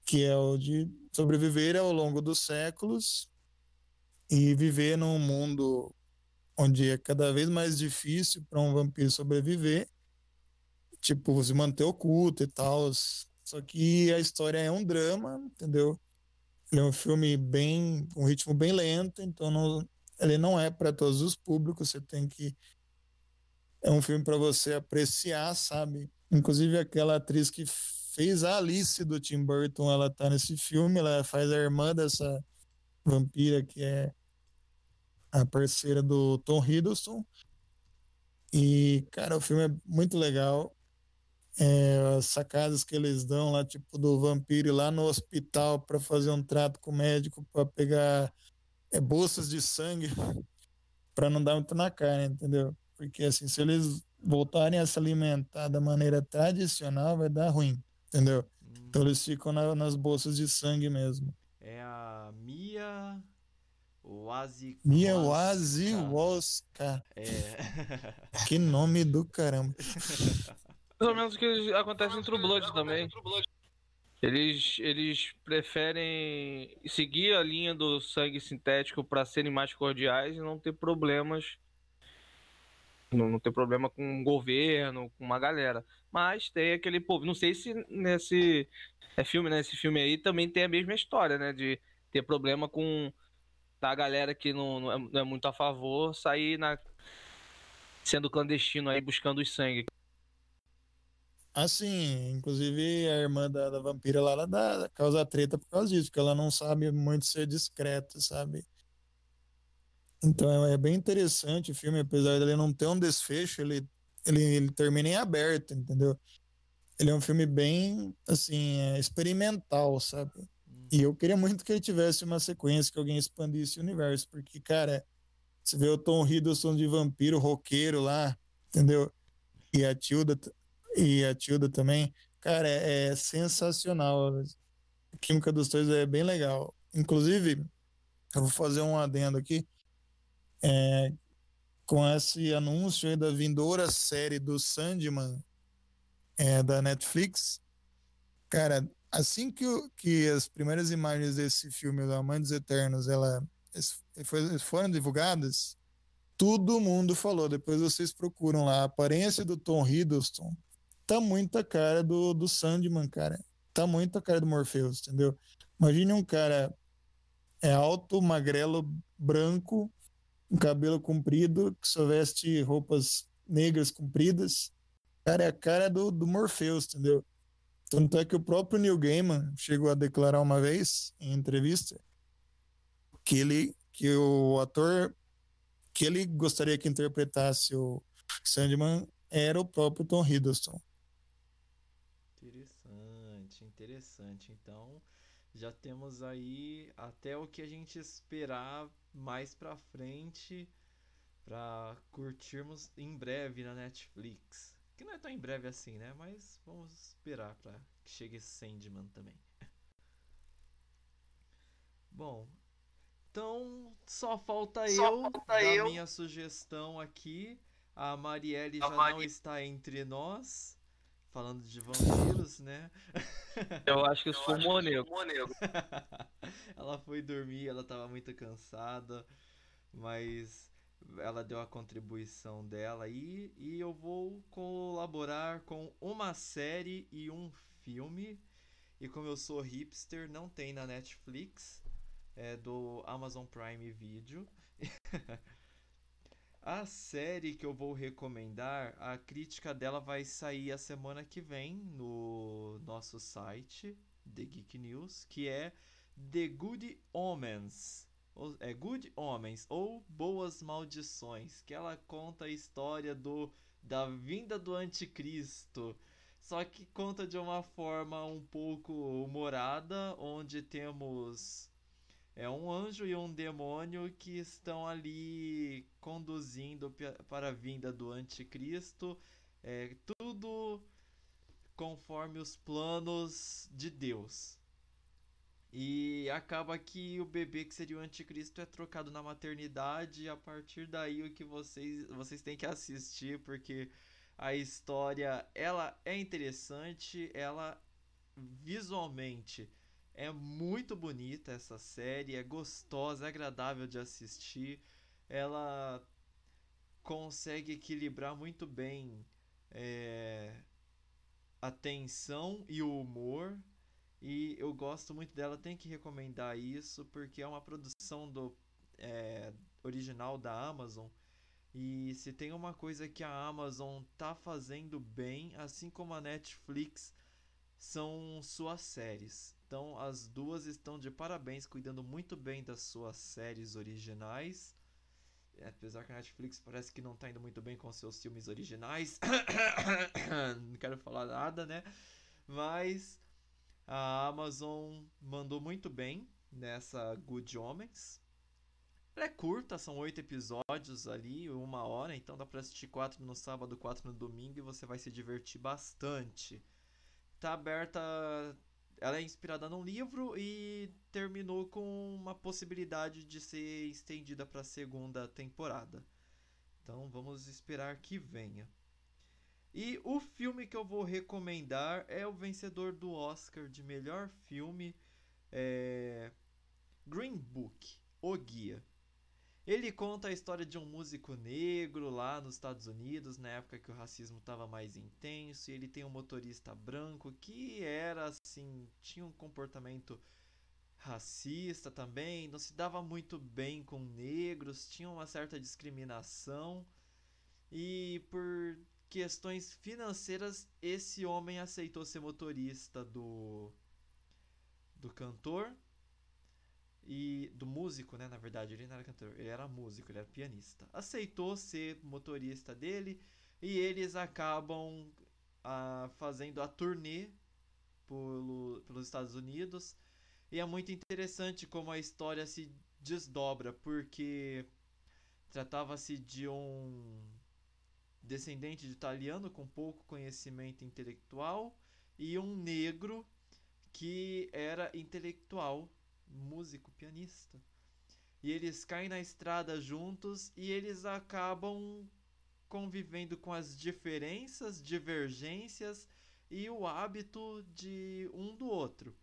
que é o de sobreviver ao longo dos séculos e viver num mundo onde é cada vez mais difícil para um vampiro sobreviver, tipo, se manter oculto e tal. Só que a história é um drama, entendeu? Ele é um filme bem, um ritmo bem lento, então não, ele não é para todos os públicos, você tem que é um filme para você apreciar, sabe? Inclusive aquela atriz que fez a Alice do Tim Burton, ela tá nesse filme, ela faz a irmã dessa vampira que é a parceira do Tom Hiddleston. E, cara, o filme é muito legal. É, as sacadas que eles dão lá, tipo, do vampiro ir lá no hospital para fazer um trato com o médico para pegar é, bolsas de sangue para não dar muito na cara, entendeu? Porque, assim, se eles voltarem a se alimentar da maneira tradicional, vai dar ruim entendeu? Hum. Então eles ficam na, nas bolsas de sangue mesmo. É a Mia Wazi. Mia Waziwowska. É. que nome do caramba. Mais ou menos o que acontece em True Blood também. Eles, eles preferem seguir a linha do sangue sintético para serem mais cordiais e não ter problemas não, não ter problema com o governo, com uma galera. Mas tem aquele povo. Não sei se nesse é filme, né? Esse filme aí também tem a mesma história, né? De ter problema com a galera que não, não, é, não é muito a favor sair na sendo clandestino aí buscando o sangue. Assim, inclusive a irmã da, da vampira lá, ela dá, causa treta por causa disso, porque ela não sabe muito ser discreta, sabe? Então é, é bem interessante o filme, apesar dele não ter um desfecho, ele, ele, ele termina em aberto, entendeu? Ele é um filme bem, assim, é, experimental, sabe? E eu queria muito que ele tivesse uma sequência, que alguém expandisse o universo, porque, cara, você vê o Tom Hiddleston de vampiro roqueiro lá, entendeu? E a Tilda, e a Tilda também, cara, é, é sensacional. A química dos dois é bem legal. Inclusive, eu vou fazer um adendo aqui é, com esse anúncio da vindoura série do Sandman, é, da Netflix. Cara, assim que, que as primeiras imagens desse filme, do Amantes Eternos, ela, foram divulgadas, todo mundo falou. Depois vocês procuram lá. A aparência do Tom Hiddleston tá muito a cara do, do Sandman, cara. Tá muito a cara do Morpheus, entendeu? Imagine um cara é alto, magrelo, branco, com cabelo comprido, que só veste roupas negras compridas. Cara, é a cara do, do Morpheus, entendeu? Tanto é que o próprio Neil Gaiman chegou a declarar uma vez, em entrevista, que ele que o ator que ele gostaria que interpretasse o Sandman era o próprio Tom Hiddleston. Interessante, interessante. Então, já temos aí até o que a gente esperar mais pra frente para curtirmos em breve na Netflix. Que não é tão em breve assim, né? Mas vamos esperar para que chegue Sandman também. Bom, então só falta só eu falta dar eu. minha sugestão aqui. A Marielle a já Mari... não está entre nós. Falando de vampiros, né? Eu acho que isso foi um negro. ela foi dormir, ela estava muito cansada, mas ela deu a contribuição dela aí e eu vou colaborar com uma série e um filme. E como eu sou hipster, não tem na Netflix, é do Amazon Prime Video. a série que eu vou recomendar, a crítica dela vai sair a semana que vem no nosso site, The Geek News, que é The Good Omens. É Good Omens ou Boas Maldições, que ela conta a história do da vinda do anticristo. Só que conta de uma forma um pouco humorada, onde temos é um anjo e um demônio que estão ali conduzindo para a vinda do anticristo. É, tudo conforme os planos de Deus. E acaba que o bebê que seria o anticristo é trocado na maternidade. E a partir daí o que vocês, vocês têm que assistir, porque a história ela é interessante, ela visualmente é muito bonita essa série, é gostosa, é agradável de assistir. Ela consegue equilibrar muito bem é, a tensão e o humor. E eu gosto muito dela, tenho que recomendar isso, porque é uma produção do é, original da Amazon. E se tem uma coisa que a Amazon tá fazendo bem, assim como a Netflix, são suas séries. Então as duas estão de parabéns, cuidando muito bem das suas séries originais. É, apesar que a Netflix parece que não está indo muito bem com seus filmes originais. não quero falar nada, né? Mas a Amazon mandou muito bem nessa Good Homens. Ela é curta, são oito episódios ali, uma hora, então dá pra assistir quatro no sábado, quatro no domingo e você vai se divertir bastante. Tá aberta ela é inspirada num livro e terminou com uma possibilidade de ser estendida para a segunda temporada. Então vamos esperar que venha. E o filme que eu vou recomendar é o vencedor do Oscar de melhor filme, é... Green Book, O Guia. Ele conta a história de um músico negro lá nos Estados Unidos, na época que o racismo estava mais intenso, e ele tem um motorista branco que era assim, tinha um comportamento racista também, não se dava muito bem com negros, tinha uma certa discriminação. E por questões financeiras, esse homem aceitou ser motorista do do cantor e do músico, né? Na verdade, ele não era cantor, ele era músico, ele era pianista. Aceitou ser motorista dele e eles acabam ah, fazendo a turnê pelo, pelos Estados Unidos. E é muito interessante como a história se desdobra, porque tratava-se de um descendente de italiano com pouco conhecimento intelectual e um negro que era intelectual músico, pianista. E eles caem na estrada juntos e eles acabam convivendo com as diferenças, divergências e o hábito de um do outro.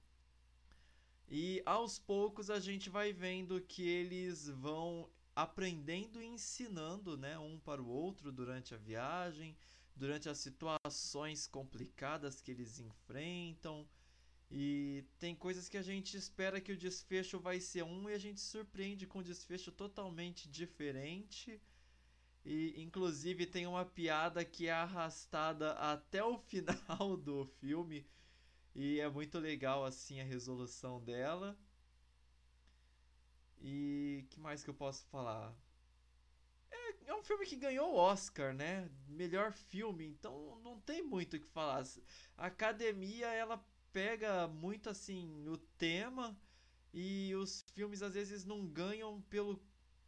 E aos poucos a gente vai vendo que eles vão aprendendo e ensinando, né, um para o outro durante a viagem, durante as situações complicadas que eles enfrentam. E tem coisas que a gente espera que o desfecho vai ser um e a gente surpreende com um desfecho totalmente diferente. E inclusive tem uma piada que é arrastada até o final do filme e é muito legal assim a resolução dela. E que mais que eu posso falar? É, é um filme que ganhou o Oscar, né? Melhor filme, então não tem muito o que falar. A academia ela pega muito assim o tema e os filmes às vezes não ganham pelo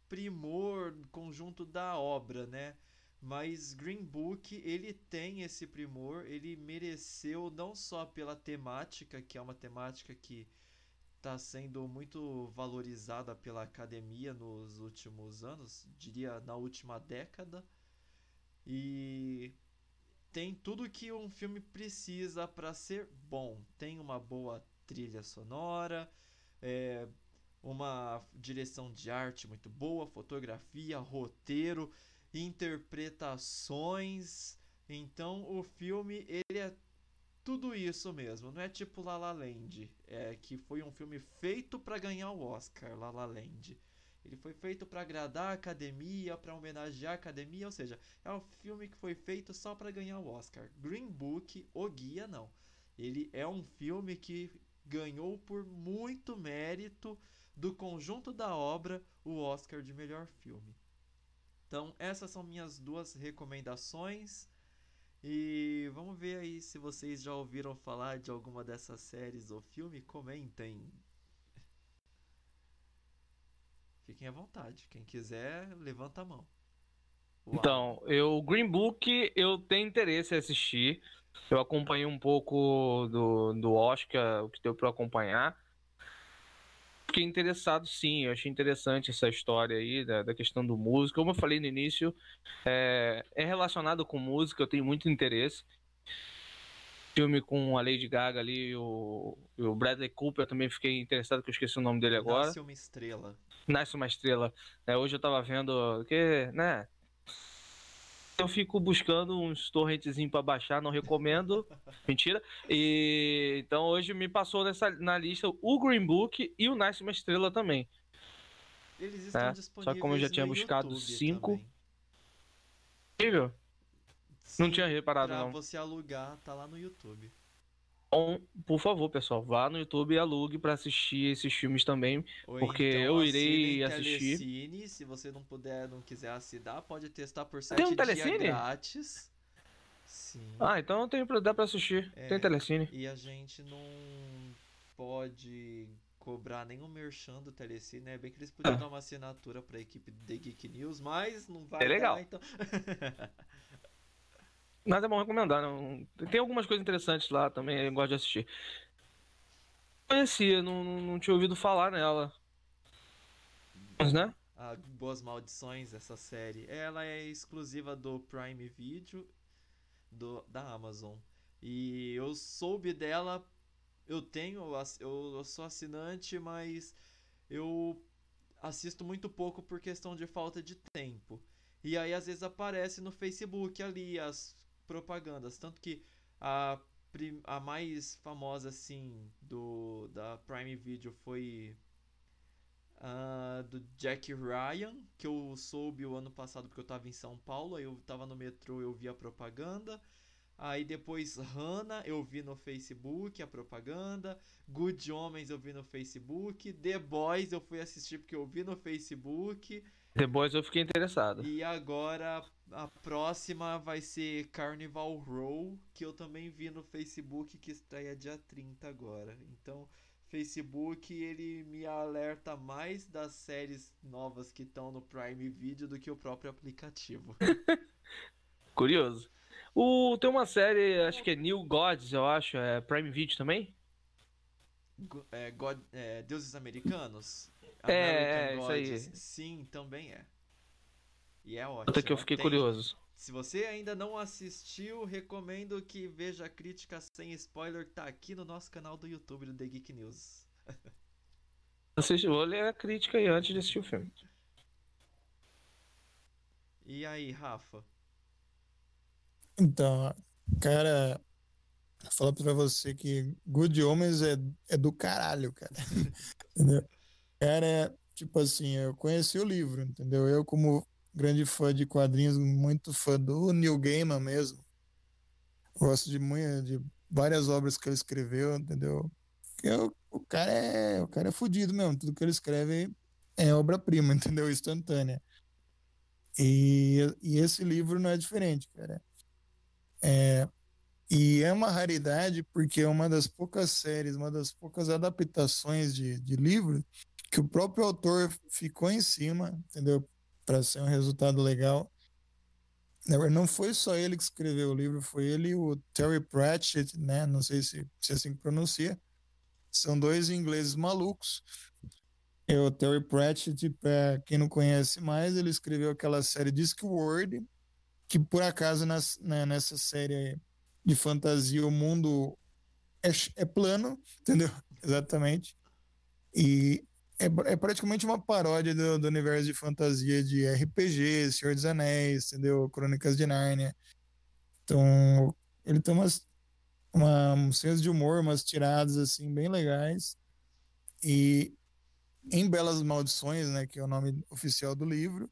primor conjunto da obra, né? Mas Green Book, ele tem esse primor, ele mereceu não só pela temática, que é uma temática que está sendo muito valorizada pela academia nos últimos anos, diria na última década, e tem tudo que um filme precisa para ser bom. Tem uma boa trilha sonora, é, uma direção de arte muito boa, fotografia, roteiro, interpretações. Então o filme ele é tudo isso mesmo, não é tipo La La Land, é que foi um filme feito para ganhar o Oscar, La La Land. Ele foi feito para agradar a academia, para homenagear a academia, ou seja, é um filme que foi feito só para ganhar o Oscar. Green Book, O Guia, não. Ele é um filme que ganhou por muito mérito do conjunto da obra o Oscar de melhor filme. Então, essas são minhas duas recomendações. E vamos ver aí se vocês já ouviram falar de alguma dessas séries ou filme. Comentem. Fiquem à vontade. Quem quiser, levanta a mão. Uau. Então, eu Green Book eu tenho interesse em assistir. Eu acompanhei um pouco do, do Oscar, o que deu para acompanhar fiquei interessado sim, eu achei interessante essa história aí da, da questão do músico. Como eu falei no início, é, é, relacionado com música, eu tenho muito interesse. Filme com a Lady Gaga ali o, o Bradley Cooper, eu também fiquei interessado, que eu esqueci o nome dele agora. Nasce uma estrela. Nasce uma estrela. É, hoje eu tava vendo que, né, eu fico buscando uns torrentezinhos para baixar, não recomendo. Mentira. E então hoje me passou nessa, na lista o Green Book e o Nice Uma Estrela também. Eles estão é, disponíveis Só que como eu já tinha buscado cinco. Incrível. Não tinha reparado pra não. você alugar, tá lá no YouTube. Então, por favor, pessoal, vá no YouTube e alugue para assistir esses filmes também, Ou porque então, eu irei assistir. Telecine, se você não puder, não quiser assinar, pode testar por 7 Tem um dias grátis. Sim. Ah, então tem dá para assistir. É, Tem Telecine. E a gente não pode cobrar nenhum merchan do Telecine, né? Bem que eles podiam ah. dar uma assinatura para a equipe do The Geek News, mas não vai é legal. Dar, então. Nada é bom recomendar, não. Tem algumas coisas interessantes lá também, eu gosto de assistir. Conhecia, não, não tinha ouvido falar nela. Mas, né? Ah, Boas Maldições, essa série. Ela é exclusiva do Prime Video do, da Amazon. E eu soube dela. Eu tenho, eu, eu sou assinante, mas eu assisto muito pouco por questão de falta de tempo. E aí às vezes aparece no Facebook ali as propagandas. Tanto que a, a mais famosa, assim, do, da Prime Video foi uh, do Jack Ryan, que eu soube o ano passado porque eu tava em São Paulo, aí eu tava no metrô eu vi a propaganda. Aí depois Hannah eu vi no Facebook a propaganda. Good Homens eu vi no Facebook. The Boys eu fui assistir porque eu vi no Facebook. The Boys eu fiquei interessado. E agora a próxima vai ser Carnival Row, que eu também vi no Facebook que estreia dia 30 agora. Então, Facebook ele me alerta mais das séries novas que estão no Prime Video do que o próprio aplicativo. Curioso. O, tem uma série, acho que é New Gods, eu acho, é Prime Video também? É, God, é, Deuses Americanos? É, é isso aí. Sim, também é. E é ótimo. Outra que eu fiquei tem, curioso. Se você ainda não assistiu, recomendo que veja a crítica sem spoiler, tá aqui no nosso canal do YouTube do The Geek News. Assisti, vou ler a crítica aí antes de assistir o filme. E aí, Rafa? Então, cara, falar pra você que Good Homens é, é do caralho, cara. entendeu? Cara, é, tipo assim, eu conheci o livro, entendeu? Eu, como grande fã de quadrinhos, muito fã do Neil Gaiman mesmo. Gosto de, de várias obras que ele escreveu, entendeu? Eu, o cara é o cara é fodido mesmo, tudo que ele escreve é obra-prima, entendeu? Instantânea. E, e esse livro não é diferente, cara. É, e é uma raridade porque é uma das poucas séries, uma das poucas adaptações de, de livro que o próprio autor ficou em cima, entendeu? Para ser um resultado legal. Não foi só ele que escreveu o livro, foi ele e o Terry Pratchett, né? Não sei se, se é assim pronuncia. São dois ingleses malucos. É o Terry Pratchett, para quem não conhece mais, ele escreveu aquela série Discworld, que por acaso nas, né, nessa série de fantasia o mundo é, é plano, entendeu? Exatamente. E é, é praticamente uma paródia do, do, universo de fantasia de RPG, Senhor dos Anéis, entendeu? Crônicas de Nárnia. Então, ele tem umas, uma, um senso de humor, umas tiradas assim bem legais. E em Belas Maldições, né, que é o nome oficial do livro,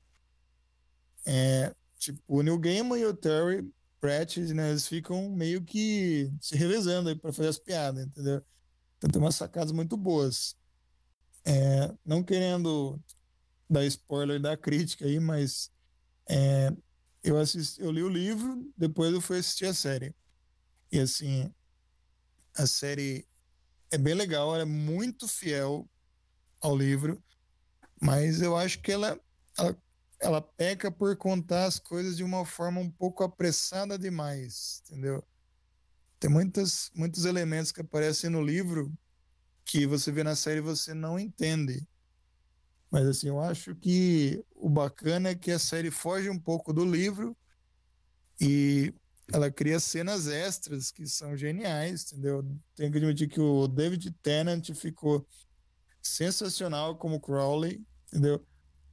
é, tipo, o Neil Gaiman e o Terry Pratchett, né, eles ficam meio que se revezando aí para fazer as piadas, entendeu? Então tem umas sacadas muito boas. É, não querendo dar spoiler da crítica aí, mas é, eu, assisti, eu li o livro, depois eu fui assistir a série. E assim, a série é bem legal, ela é muito fiel ao livro, mas eu acho que ela, ela, ela peca por contar as coisas de uma forma um pouco apressada demais, entendeu? Tem muitas, muitos elementos que aparecem no livro que você vê na série você não entende. Mas assim, eu acho que o bacana é que a série foge um pouco do livro e ela cria cenas extras que são geniais, entendeu? Tenho que admitir que o David Tennant ficou sensacional como Crowley, entendeu?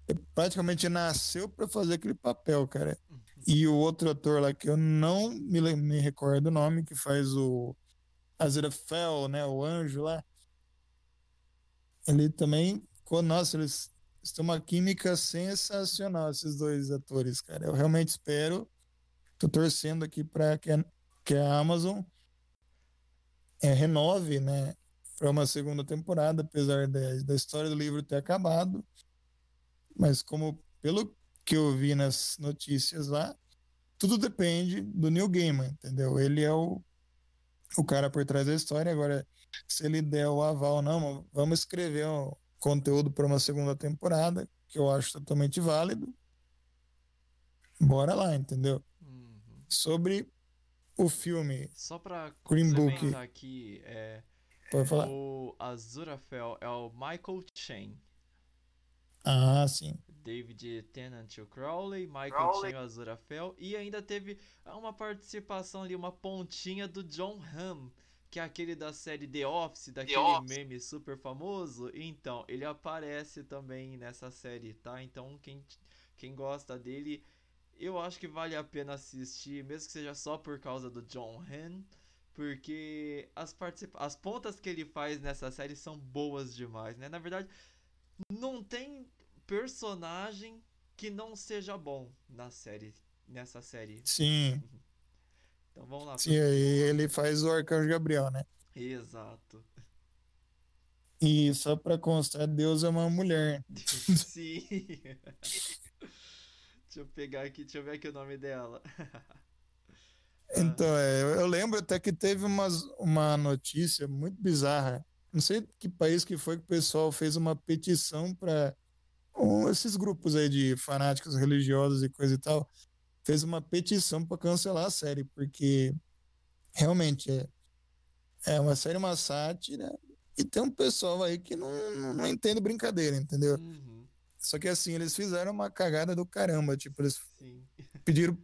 Ele praticamente nasceu para fazer aquele papel, cara. E o outro ator lá que eu não me, me recordo o nome, que faz o Aziraphale, né, o anjo lá, ele também, nossa, eles têm uma química sensacional, esses dois atores, cara. Eu realmente espero, tô torcendo aqui para que, que a Amazon é, renove, né, para uma segunda temporada, apesar da história do livro ter acabado. Mas como pelo que eu vi nas notícias lá, tudo depende do Neil Gaiman, entendeu? Ele é o, o cara por trás da história. Agora, se ele der o aval, não, vamos escrever um conteúdo para uma segunda temporada, que eu acho totalmente válido. Bora lá, entendeu? Uhum. Sobre o filme. Só para Green Book aqui, é, Pode falar. o Azurafel é o Michael Chen. Ah, sim. David Tennant o Crowley, Michael Crowley. Chen o Azurafel e ainda teve uma participação ali, uma pontinha do John Hamm que é aquele da série The Office, daquele The Office. meme super famoso. Então, ele aparece também nessa série, tá? Então, quem, quem gosta dele, eu acho que vale a pena assistir, mesmo que seja só por causa do John Han, porque as, particip... as pontas que ele faz nessa série são boas demais, né? Na verdade, não tem personagem que não seja bom na série, nessa série. Sim. Então vamos lá. Sim, ele faz o Arcanjo Gabriel, né? Exato. E só pra constar, Deus é uma mulher. Sim. deixa eu pegar aqui, deixa eu ver aqui o nome dela. então, é, eu lembro até que teve umas, uma notícia muito bizarra. Não sei que país que foi que o pessoal fez uma petição para um, esses grupos aí de fanáticos religiosos e coisa e tal fez uma petição para cancelar a série, porque realmente é, é uma série, uma sátira, e tem um pessoal aí que não, não entende brincadeira, entendeu? Uhum. Só que assim, eles fizeram uma cagada do caramba, tipo, eles Sim. pediram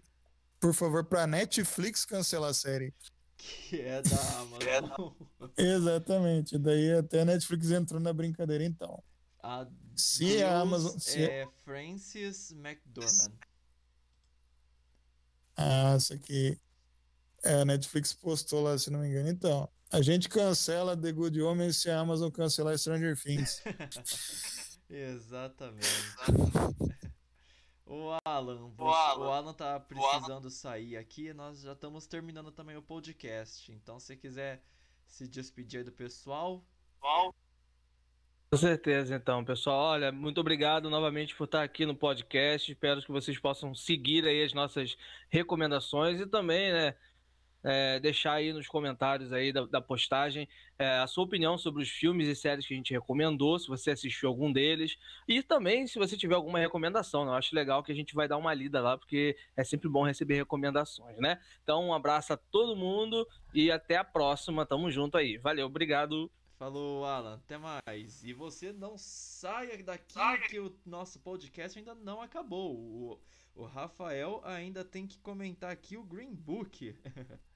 por favor, pra Netflix cancelar a série. Que é da Amazon. Exatamente. Daí até a Netflix entrou na brincadeira, então. A Se Deus a Amazon. Se... é Francis McDormand. Ah, isso aqui. É, a Netflix postou lá, se não me engano. Então, a gente cancela The Good Omens se a Amazon cancelar Stranger Things. Exatamente. O Alan, o Alan, Alan tá precisando sair aqui, nós já estamos terminando também o podcast. Então, se quiser se despedir aí do pessoal, Com certeza, então, pessoal. Olha, muito obrigado novamente por estar aqui no podcast. Espero que vocês possam seguir aí as nossas recomendações e também, né, é, deixar aí nos comentários aí da, da postagem é, a sua opinião sobre os filmes e séries que a gente recomendou, se você assistiu algum deles e também se você tiver alguma recomendação. Né? Eu acho legal que a gente vai dar uma lida lá, porque é sempre bom receber recomendações, né? Então, um abraço a todo mundo e até a próxima. Tamo junto aí. Valeu, obrigado. Falou Alan, até mais. E você não saia daqui que o nosso podcast ainda não acabou. O, o Rafael ainda tem que comentar aqui o Green Book.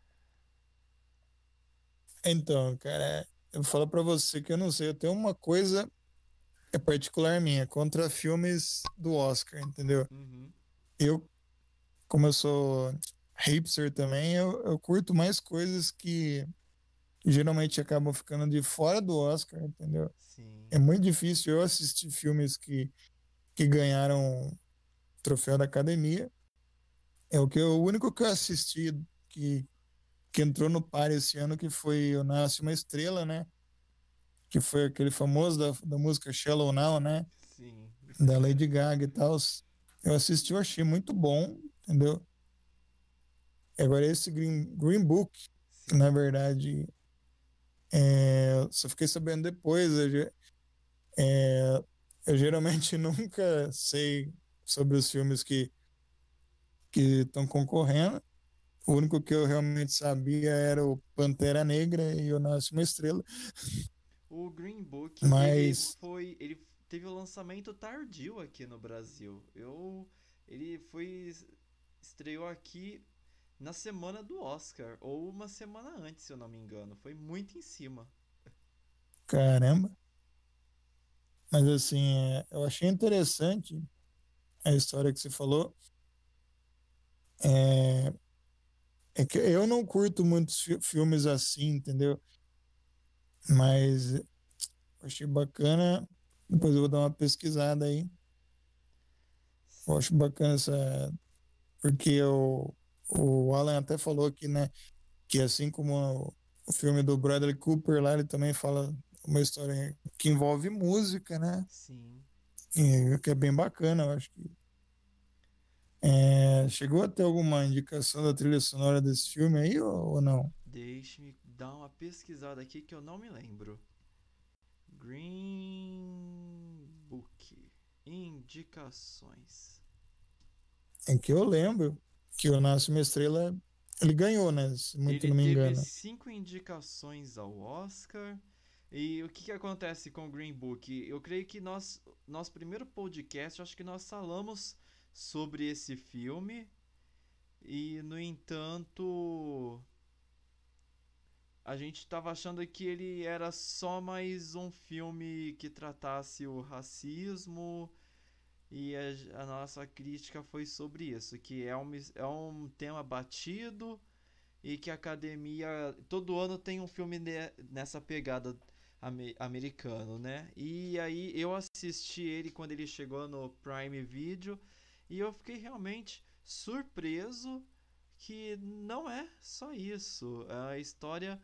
Então, cara, eu falo pra você que eu não sei, eu tenho uma coisa é particular minha contra filmes do Oscar, entendeu? Uhum. Eu, como eu sou hipster também, eu, eu curto mais coisas que geralmente acabam ficando de fora do Oscar, entendeu? Sim. É muito difícil eu assistir filmes que, que ganharam troféu da academia. É o que eu- o único que eu assisti que, que entrou no par esse ano que foi o Nasce uma Estrela, né? Que foi aquele famoso da, da música Shallow Now, né? Sim. Da Lady Gaga e tal. Eu assisti, eu achei muito bom, entendeu? Agora esse Green, Green Book, Sim. na verdade, é, só fiquei sabendo depois. Eu, é, eu geralmente nunca sei sobre os filmes que que estão concorrendo. O único que eu realmente sabia era o Pantera Negra e o Nasce uma Estrela. O Green Book, Mas- ele foi, ele teve o lançamento tardio aqui no Brasil. Eu, ele foi estreou aqui na semana do Oscar ou uma semana antes, se eu não me engano. Foi muito em cima. Caramba. Mas assim, é, eu achei interessante a história que você falou. É, é que eu não curto muitos fi- filmes assim, entendeu? Mas eu achei bacana. Depois eu vou dar uma pesquisada aí. Eu acho bacana essa. Porque o, o Alan até falou aqui, né? Que assim como o, o filme do Bradley Cooper lá, ele também fala uma história que envolve música, né? Sim. E, que é bem bacana, eu acho que. É, chegou a ter alguma indicação da trilha sonora desse filme aí ou, ou não? Deixe-me dar uma pesquisada aqui que eu não me lembro. Green Book. Indicações. É que eu lembro que o Nasce uma Estrela ele ganhou, né? Se muito Ele não me teve engano. cinco indicações ao Oscar. E o que, que acontece com o Green Book? Eu creio que nós, nosso primeiro podcast, acho que nós falamos sobre esse filme. E, no entanto, a gente estava achando que ele era só mais um filme que tratasse o racismo. E a, a nossa crítica foi sobre isso, que é um, é um tema batido e que a academia todo ano tem um filme ne- nessa pegada ame- americano, né? E aí eu assisti ele quando ele chegou no Prime Video e eu fiquei realmente surpreso que não é só isso. A história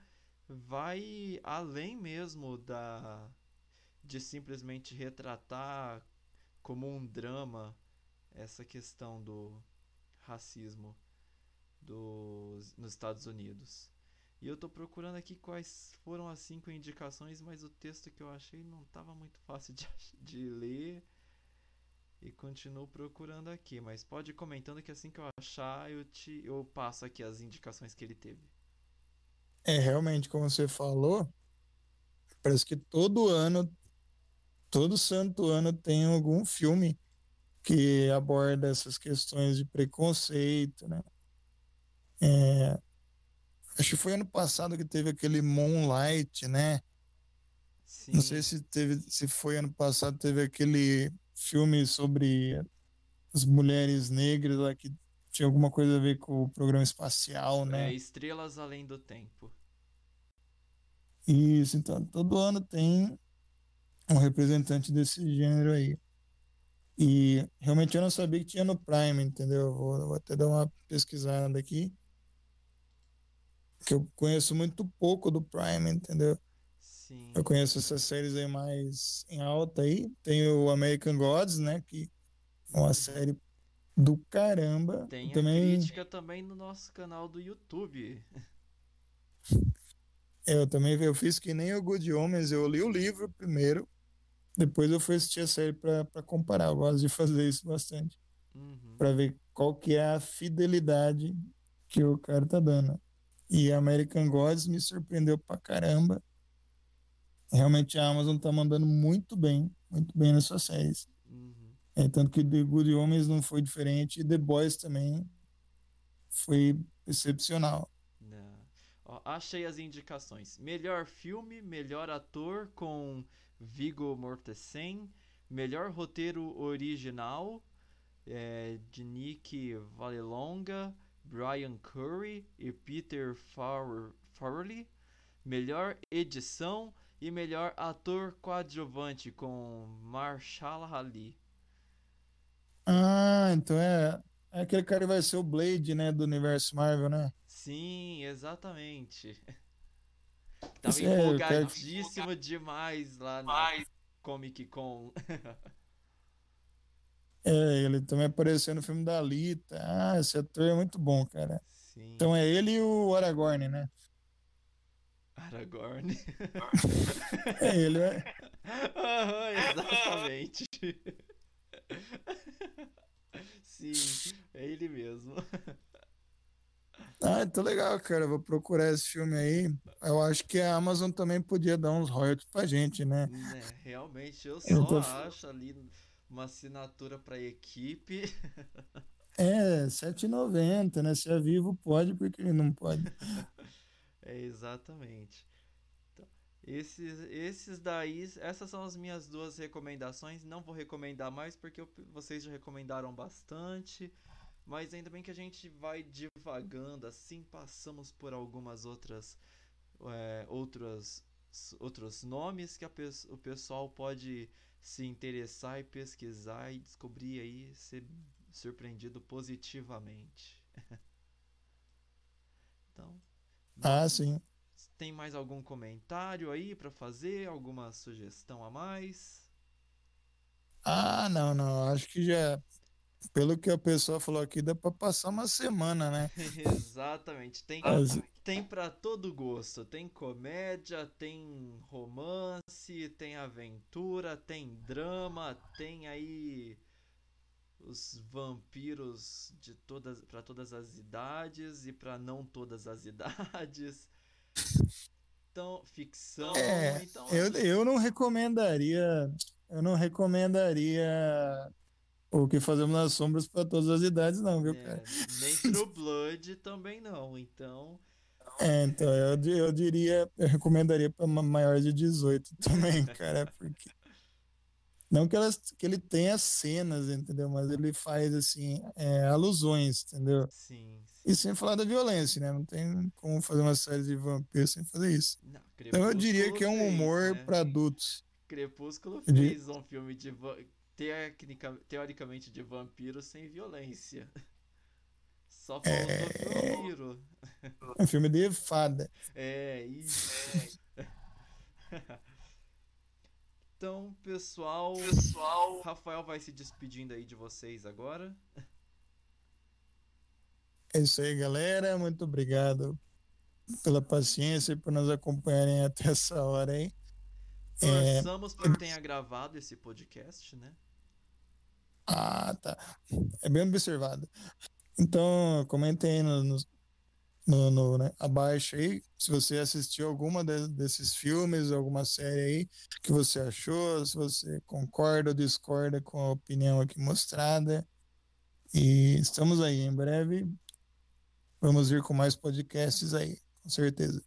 vai além mesmo da de simplesmente retratar como um drama essa questão do racismo dos, nos Estados Unidos. E eu tô procurando aqui quais foram as cinco indicações, mas o texto que eu achei não estava muito fácil de, de ler. E continuo procurando aqui, mas pode ir comentando que assim que eu achar, eu te eu passo aqui as indicações que ele teve. É, realmente, como você falou, parece que todo ano, todo santo ano tem algum filme que aborda essas questões de preconceito, né? É, acho que foi ano passado que teve aquele Moonlight, né? Sim. Não sei se teve, se foi ano passado, teve aquele filme sobre as mulheres negras lá que tinha alguma coisa a ver com o programa espacial, né? É, Estrelas Além do Tempo. Isso, então todo ano tem um representante desse gênero aí. E realmente eu não sabia que tinha no Prime, entendeu? Vou, vou até dar uma pesquisada aqui. Que eu conheço muito pouco do Prime, entendeu? Sim. Eu conheço essas séries aí mais em alta aí. Tem o American Gods, né? Que é uma série do caramba. Tem também, crítica também no nosso canal do YouTube. eu também eu fiz que nem o Good Homens, eu li o livro primeiro, depois eu fui assistir a série para comparar. Eu gosto de fazer isso bastante, Uhum. para ver qual que é a fidelidade que o cara tá dando. E American Gods me surpreendeu pra caramba. Realmente a Amazon tá mandando muito bem, muito bem nas suas séries. Uhum. É, tanto que The Good Homens não foi diferente e The Boys também foi excepcional. Não. Ó, achei as indicações. Melhor filme, melhor ator com Viggo Mortensen, melhor roteiro original é, de Nick Vallelonga, Brian Curry e Peter Far- Farrelly, melhor edição e melhor ator coadjuvante com Marshall Ali. Ah, então é, é aquele cara que vai ser o Blade, né, do universo Marvel, né? Sim, exatamente. Tava é, eu quero- empolgadíssimo demais lá na Comic Con. É, ele também apareceu no filme da Alita. Ah, esse ator é muito bom, cara. Sim. Então é ele e o Aragorn, né? Aragorn. É ele, é. Aham, exatamente. Sim, é ele mesmo. Ah, então legal, cara. Vou procurar esse filme aí. Eu acho que a Amazon também podia dar uns royalties pra gente, né? Né, realmente, eu Eu só tô- acho ali uma assinatura pra equipe. É, R$7,90, né? Se é vivo, pode, porque não pode. É, exatamente. Então, esses, esses daí, essas são as minhas duas recomendações. Não vou recomendar mais porque eu- vocês já recomendaram bastante. Mas ainda bem que a gente vai divagando assim, passamos por algumas outras é, outras outros nomes que o pessoal pode se interessar e pesquisar e descobrir aí, ser surpreendido positivamente. então, Ah, sim. tem mais algum comentário aí pra fazer? Alguma sugestão a mais? Ah, não, não. Acho que já. Pelo que a pessoa falou aqui, dá pra passar uma semana, né? Exatamente. Tem, Mas- tem para todo gosto. Tem comédia, tem romance, tem aventura, tem drama, tem aí os vampiros de todas para todas as idades e para não todas as idades. Então, ficção, É, então eu, eu não recomendaria. Eu não recomendaria o que fazemos nas sombras pra todas as idades, não, viu, é, cara? nem True Blood também não. Então, É, então, eu, eu diria, eu recomendaria para maior de 18 também, cara, porque. Não que, elas, que ele tenha cenas, entendeu? Mas ele faz, assim, é, alusões, entendeu? sim. sim. E sem falar da violência, né? Não tem como fazer uma série de vampiros sem fazer isso. Não, Então eu diria que é um humor né? para adultos. Crepúsculo fez um filme de tecnica- teoricamente de vampiro sem violência. Só faltou É. vampiro. É um filme de fada. É, isso. então, pessoal, Rafael vai se despedindo aí de vocês agora. É isso aí, galera. Muito obrigado pela paciência e por nos acompanharem até essa hora aí. É. Torçamos para que tenha gravado esse podcast, né? Ah, tá. É bem observado. Então, comentem aí no, no, no- né, abaixo aí se você assistiu alguma de- desses filmes, alguma série aí, que você achou, se você concorda ou discorda com a opinião aqui mostrada. E estamos aí, em breve Vamos vir com mais podcasts aí, com certeza.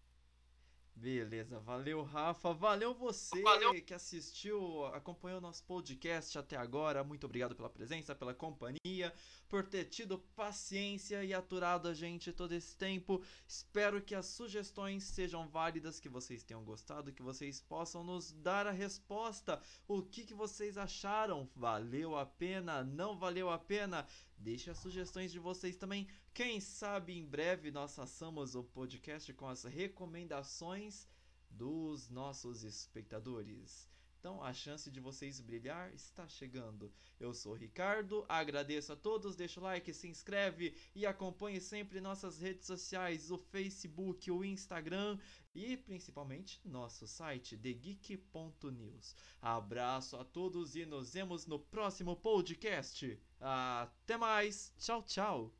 Beleza, valeu Rafa, valeu você valeu. que assistiu, acompanhou nosso podcast até agora. Muito obrigado pela presença, pela companhia, por ter tido paciência e aturado a gente todo esse tempo. Espero que as sugestões sejam válidas, que vocês tenham gostado, que vocês possam nos dar a resposta. O que, que vocês acharam? Valeu a pena? Não valeu a pena? Deixe as sugestões de vocês também. Quem sabe em breve nós façamos o podcast com as recomendações dos nossos espectadores. Então a chance de vocês brilhar está chegando. Eu sou o Ricardo, agradeço a todos, deixa o like, se inscreve e acompanhe sempre nossas redes sociais, o Facebook, o Instagram e principalmente nosso site thegeek.news. Abraço a todos e nos vemos no próximo podcast. Até mais, tchau, tchau.